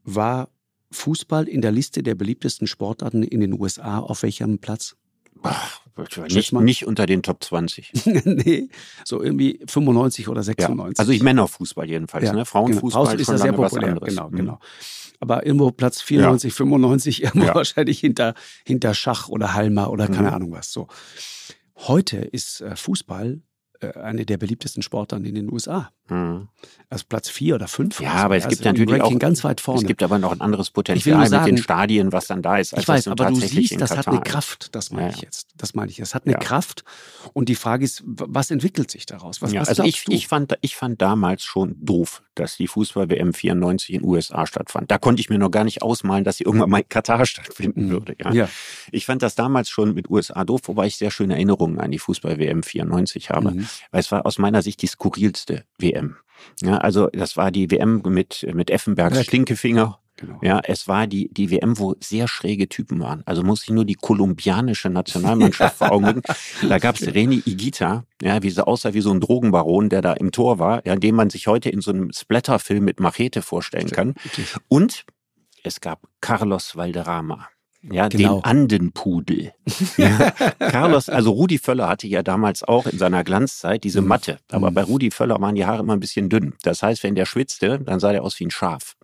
war Fußball in der Liste der beliebtesten Sportarten in den USA auf welchem Platz? Ach, nicht, nicht, unter den Top 20. nee, so irgendwie 95 oder 96. Ja, also ich Männerfußball jedenfalls, ja, ne? Frauenfußball genau. ist ja sehr populär. Genau, mhm. genau aber irgendwo Platz 94, ja. 95, irgendwo wahrscheinlich hinter, hinter Schach oder Halma oder keine mhm. Ahnung was. So. Heute ist äh, Fußball eine der beliebtesten Sportarten in den USA. Mhm. Also Platz vier oder fünf. Ja, aber es also gibt natürlich auch ganz weit vorne. Es gibt aber noch ein anderes Potenzial sagen, mit den Stadien, was dann da ist. Ich weiß, aber du siehst, das hat eine Kraft. Das meine ja. ich jetzt. Das meine ich. Es hat eine ja. Kraft. Und die Frage ist, was entwickelt sich daraus? Was, was also ich, ich fand, ich fand damals schon doof, dass die Fußball-WM 94 in den USA stattfand. Da konnte ich mir noch gar nicht ausmalen, dass sie irgendwann mal in Katar stattfinden mhm. würde. Ja. ja. Ich fand das damals schon mit USA doof, wobei ich sehr schöne Erinnerungen an die Fußball-WM 94 habe. Mhm. Weil es war aus meiner Sicht die skurrilste WM. Ja, also das war die WM mit, mit Effenbergs Stinkefinger. Genau. Ja, es war die, die WM, wo sehr schräge Typen waren. Also muss ich nur die kolumbianische Nationalmannschaft vor Augen Da gab es Reni Igita, ja, wie sie aussah wie so ein Drogenbaron, der da im Tor war, ja, den man sich heute in so einem Splatterfilm mit Machete vorstellen kann. Und es gab Carlos Valderrama ja, genau. den Andenpudel. Ja. Carlos, also Rudi Völler hatte ja damals auch in seiner Glanzzeit diese mhm. Matte, aber mhm. bei Rudi Völler waren die Haare immer ein bisschen dünn. Das heißt, wenn der schwitzte, dann sah der aus wie ein Schaf.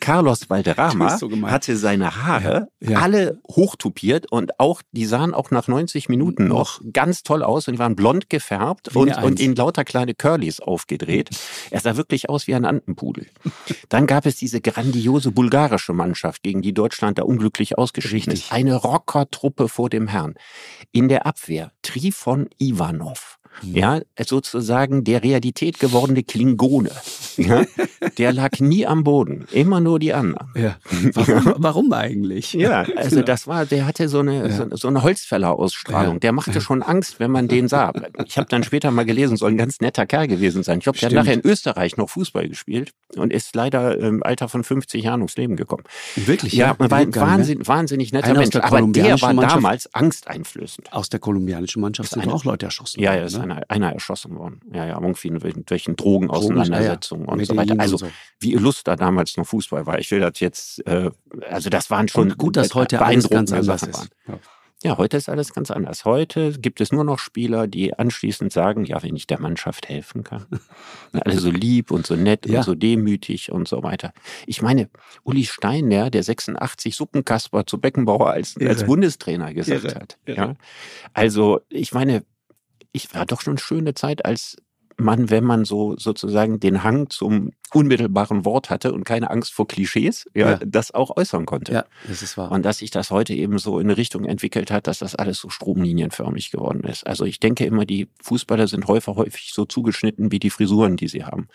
Carlos Valderrama so hatte seine Haare ja, ja. alle hochtupiert und auch, die sahen auch nach 90 Minuten noch ganz toll aus und die waren blond gefärbt und, und in lauter kleine Curlys aufgedreht. Er sah wirklich aus wie ein Antenpudel. Dann gab es diese grandiose bulgarische Mannschaft, gegen die Deutschland da unglücklich ausgeschieden ist. Eine Rockertruppe vor dem Herrn. In der Abwehr Trifon Ivanov. Mhm. Ja, sozusagen der Realität gewordene Klingone. Ja, der lag nie am Boden, immer nur die anderen. Ja. Warum, warum eigentlich? Ja, also das war, der hatte so eine, ja. so, so, eine Holzfäller-Ausstrahlung. Ja. Der machte schon Angst, wenn man den sah. Ich habe dann später mal gelesen, soll ein ganz netter Kerl gewesen sein. Ich glaube, der hat nachher in Österreich noch Fußball gespielt und ist leider im Alter von 50 Jahren ums Leben gekommen. Wirklich? Ja, war ein wahnsinnig, wahnsinnig netter Mensch. Aber der war damals angsteinflößend. Aus der kolumbianischen Mannschaft sind auch Leute erschossen. Ja, ja, ne? Einer, einer erschossen worden. Ja, ja, irgendwie durch eine Drogenauseinandersetzung Drogen, und so weiter. Also, so. wie illuster damals noch Fußball war. Ich will das jetzt, äh, also das waren schon und gut, dass heute alles ganz anders Sachen ist. Ja. Ja, heute ist alles ganz anders. Heute gibt es nur noch Spieler, die anschließend sagen, ja, wenn ich der Mannschaft helfen kann. Alle so lieb und so nett ja. und so demütig und so weiter. Ich meine, Uli Steiner, der 86 Suppenkasper zu Beckenbauer als, als Bundestrainer gesagt Irre. hat. Ja. Also, ich meine, ich war doch schon eine schöne Zeit, als man, wenn man so sozusagen den Hang zum unmittelbaren Wort hatte und keine Angst vor Klischees, ja, ja. das auch äußern konnte. Ja, das ist wahr. Und dass sich das heute eben so in eine Richtung entwickelt hat, dass das alles so stromlinienförmig geworden ist. Also ich denke immer, die Fußballer sind häufig, häufig so zugeschnitten wie die Frisuren, die sie haben.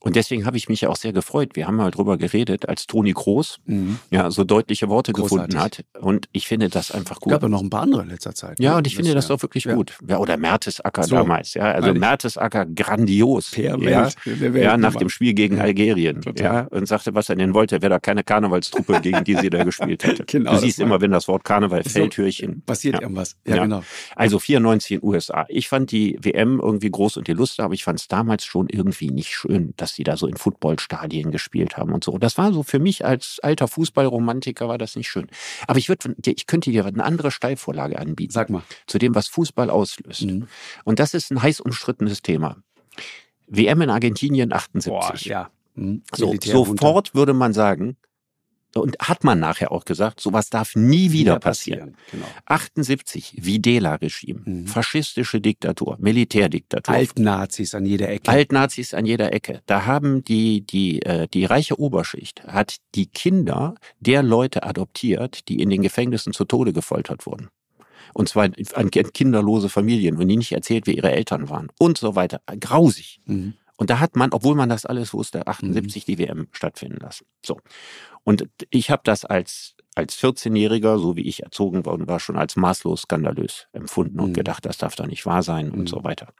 Und deswegen habe ich mich ja auch sehr gefreut. Wir haben mal drüber geredet, als Toni Kroos mhm. ja so deutliche Worte Großartig. gefunden hat. Und ich finde das einfach gut. Gab ja noch ein paar andere in letzter Zeit. Ja, ne? und ich das finde das ja. doch wirklich ja. gut. Ja, oder Mertesacker so, damals. Ja, also Mertesacker grandios. Per ja, ja, nach dem Spiel gegen Algerien. Total. Ja, und sagte, was er denn wollte, wäre da keine Karnevalstruppe, gegen die sie da gespielt hätte. Genau, du siehst immer, wenn das Wort Karneval fällt, so, Türchen. Passiert irgendwas. Ja, genau. Also 94 in USA. Ich fand die WM irgendwie groß und die Lust, aber ich fand es damals schon irgendwie nicht schön, dass sie da so in Footballstadien gespielt haben und so. Das war so für mich als alter Fußballromantiker war das nicht schön. Aber ich würde, ich könnte dir eine andere Steilvorlage anbieten. Sag mal. Zu dem, was Fußball auslöst. Mhm. Und das ist ein heiß umstrittenes Thema. WM in Argentinien 78. Boah, ja. Mhm. So, sofort würde man sagen, und hat man nachher auch gesagt, sowas darf nie wieder passieren. passieren. Genau. 78, Videla-Regime, mhm. faschistische Diktatur, Militärdiktatur. Altnazis an jeder Ecke. Altnazis an jeder Ecke. Da haben die, die, äh, die reiche Oberschicht hat die Kinder der Leute adoptiert, die in den Gefängnissen zu Tode gefoltert wurden. Und zwar an kinderlose Familien und die nicht erzählt, wer ihre Eltern waren und so weiter. Grausig. Mhm. Und da hat man, obwohl man das alles wusste, 78 mhm. die WM stattfinden lassen. So. Und ich habe das als, als 14-Jähriger, so wie ich erzogen worden war, schon als maßlos skandalös empfunden und mhm. gedacht, das darf doch nicht wahr sein und mhm. so weiter.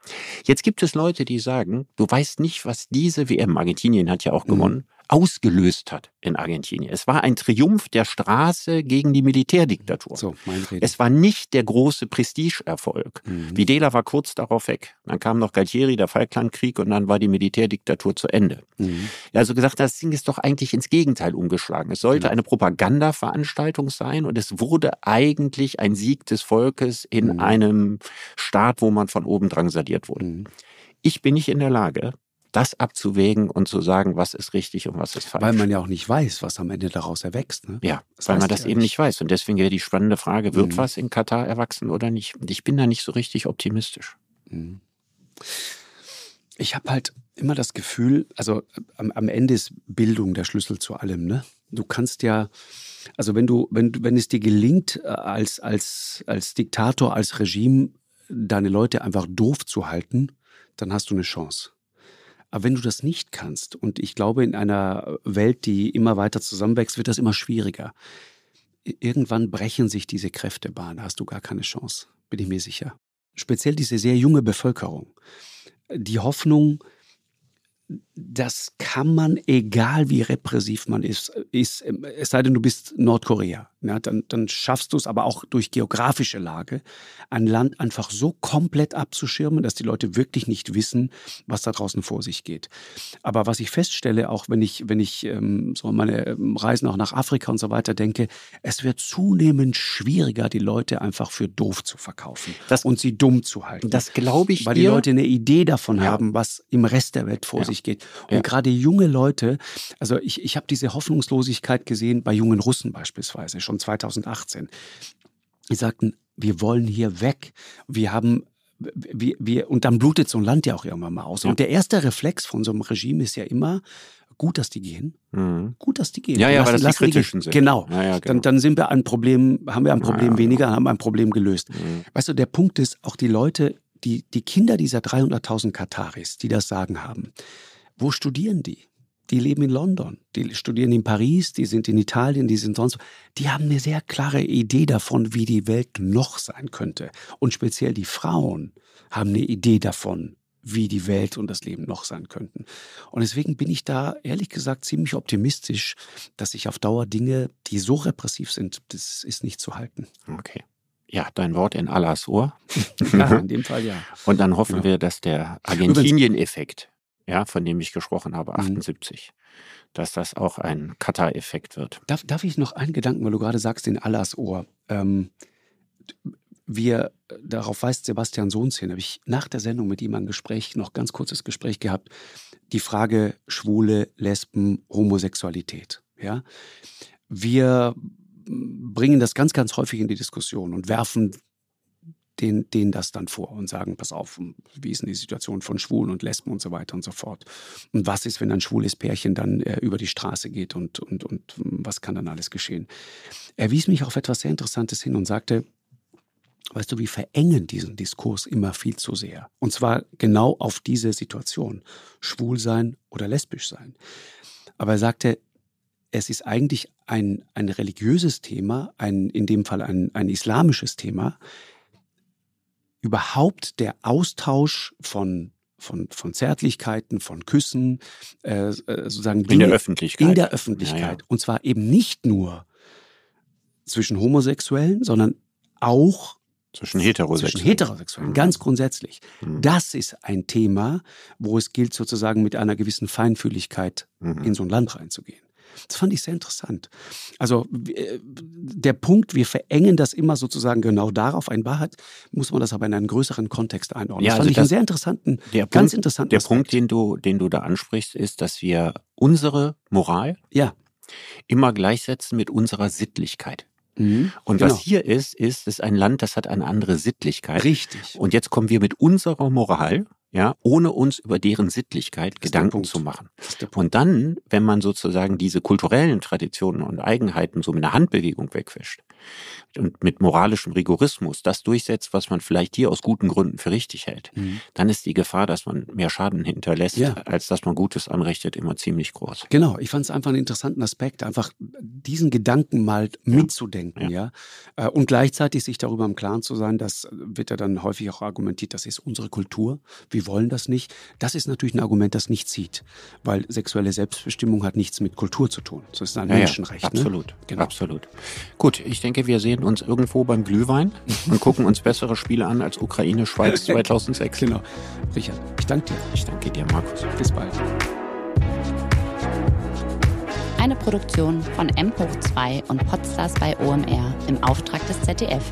Jetzt gibt es Leute, die sagen, du weißt nicht, was diese WM, Argentinien hat ja auch mhm. gewonnen, ausgelöst hat in Argentinien. Es war ein Triumph der Straße gegen die Militärdiktatur. So, es war nicht der große Prestigeerfolg. Mhm. Videla war kurz darauf weg. Dann kam noch Galtieri, der Falklandkrieg und dann war die Militärdiktatur zu Ende. Mhm. Also gesagt, das Ding ist doch eigentlich ins Gegenteil umgeschlagen. Es sollte mhm. eine Propagandaveranstaltung sein und es wurde eigentlich ein Sieg des Volkes in mhm. einem Staat, wo man von oben drangsaliert wurde. Mhm. Ich bin nicht in der Lage, das abzuwägen und zu sagen, was ist richtig und was ist falsch. Weil man ja auch nicht weiß, was am Ende daraus erwächst. Ne? Ja, das weil man das ja eben nicht weiß. Und deswegen wäre die spannende Frage, wird mhm. was in Katar erwachsen oder nicht? Und ich bin da nicht so richtig optimistisch. Mhm. Ich habe halt immer das Gefühl, also am, am, Ende ist Bildung der Schlüssel zu allem. Ne? Du kannst ja, also wenn du, wenn, wenn es dir gelingt, äh, als, als, als Diktator, als Regime, deine Leute einfach doof zu halten, dann hast du eine Chance. Aber wenn du das nicht kannst, und ich glaube, in einer Welt, die immer weiter zusammenwächst, wird das immer schwieriger. Irgendwann brechen sich diese Kräftebahnen, da hast du gar keine Chance, bin ich mir sicher. Speziell diese sehr junge Bevölkerung. Die Hoffnung, das kann man, egal wie repressiv man ist, ist es sei denn, du bist Nordkorea. Ja, dann, dann schaffst du es aber auch durch geografische Lage, ein Land einfach so komplett abzuschirmen, dass die Leute wirklich nicht wissen, was da draußen vor sich geht. Aber was ich feststelle, auch wenn ich, wenn ich ähm, so meine ähm, Reisen auch nach Afrika und so weiter denke, es wird zunehmend schwieriger, die Leute einfach für doof zu verkaufen das, und sie dumm zu halten. Das glaube ich Weil die Leute eine Idee davon ja. haben, was im Rest der Welt vor ja. sich geht. Und ja. gerade junge Leute, also ich, ich habe diese Hoffnungslosigkeit gesehen bei jungen Russen beispielsweise schon 2018. Die sagten, wir wollen hier weg. Wir haben wir, wir, und dann blutet so ein Land ja auch irgendwann mal aus. Ja. Und der erste Reflex von so einem Regime ist ja immer, gut, dass die gehen. Mhm. Gut, dass die gehen. Ja, ja, lassen, weil das die kritischen sind. Genau. Ja, ja, genau. Dann, dann sind wir ein Problem, haben wir ein Problem ja, weniger, genau. haben ein Problem gelöst. Mhm. Weißt du, der Punkt ist, auch die Leute, die, die Kinder dieser 300.000 Kataris, die das Sagen haben, wo studieren die? die leben in London, die studieren in Paris, die sind in Italien, die sind sonst. Die haben eine sehr klare Idee davon, wie die Welt noch sein könnte. Und speziell die Frauen haben eine Idee davon, wie die Welt und das Leben noch sein könnten. Und deswegen bin ich da ehrlich gesagt ziemlich optimistisch, dass sich auf Dauer Dinge, die so repressiv sind, das ist nicht zu halten. Okay. Ja, dein Wort in Allahs Ohr. ja, in dem Fall ja. Und dann hoffen ja. wir, dass der Argentinien-Effekt ja, von dem ich gesprochen habe, 78. Mhm. Dass das auch ein Katar-Effekt wird. Darf, darf ich noch einen Gedanken, weil du gerade sagst, in Allahs Ohr. Ähm, wir, darauf weist Sebastian Sohns hin, habe ich nach der Sendung mit ihm ein Gespräch, noch ganz kurzes Gespräch gehabt, die Frage Schwule, Lesben, Homosexualität. Ja? Wir bringen das ganz, ganz häufig in die Diskussion und werfen denen, denen das dann vor und sagen, pass auf, wie ist denn die Situation von Schwulen und Lesben und so weiter und so fort. Und was ist, wenn ein schwules Pärchen dann äh, über die Straße geht und, und, und was kann dann alles geschehen? Er wies mich auf etwas sehr Interessantes hin und sagte, weißt du, wir verengen diesen Diskurs immer viel zu sehr. Und zwar genau auf diese Situation, schwul sein oder lesbisch sein. Aber er sagte, es ist eigentlich ein, ein religiöses Thema, ein, in dem Fall ein, ein islamisches Thema, überhaupt der Austausch von von, von Zärtlichkeiten, von Küssen, äh, äh sozusagen Dinge, in der Öffentlichkeit. In der Öffentlichkeit. Ja, ja. Und zwar eben nicht nur zwischen Homosexuellen, sondern auch zwischen Heterosexuellen. Zwischen Heterosexuellen, mhm. ganz grundsätzlich. Mhm. Das ist ein Thema, wo es gilt, sozusagen mit einer gewissen Feinfühligkeit mhm. in so ein Land reinzugehen. Das fand ich sehr interessant. Also äh, der Punkt, wir verengen das immer sozusagen genau darauf. Ein Wahrheit muss man das aber in einen größeren Kontext einordnen. Ja, das fand also ich das, einen sehr interessanten, ganz Punkt, interessanten Der Aspekt. Punkt, den du, den du da ansprichst, ist, dass wir unsere Moral ja. immer gleichsetzen mit unserer Sittlichkeit. Mhm, und genau. was hier ist, ist, es ist ein Land, das hat eine andere Sittlichkeit. Richtig. Und jetzt kommen wir mit unserer Moral ja, ohne uns über deren Sittlichkeit Gedanken zu machen. Und dann, wenn man sozusagen diese kulturellen Traditionen und Eigenheiten so mit einer Handbewegung wegwischt und mit moralischem Rigorismus das durchsetzt, was man vielleicht hier aus guten Gründen für richtig hält, mhm. dann ist die Gefahr, dass man mehr Schaden hinterlässt, ja. als dass man Gutes anrichtet, immer ziemlich groß. Genau, ich fand es einfach einen interessanten Aspekt, einfach diesen Gedanken mal mitzudenken, ja. ja. Äh, und gleichzeitig sich darüber im Klaren zu sein, das wird ja dann häufig auch argumentiert, das ist unsere Kultur. Wir wir wollen das nicht. Das ist natürlich ein Argument, das nicht zieht, weil sexuelle Selbstbestimmung hat nichts mit Kultur zu tun. Das ist ein ja, Menschenrecht. Ja, ne? absolut, ne? genau. absolut. Gut, ich denke, wir sehen uns irgendwo beim Glühwein und gucken uns bessere Spiele an als Ukraine-Schweiz 2006. Genau. Richard, ich danke dir. Ich danke dir, Markus. Bis bald. Eine Produktion von M hoch 2 und Podstars bei OMR im Auftrag des ZDF.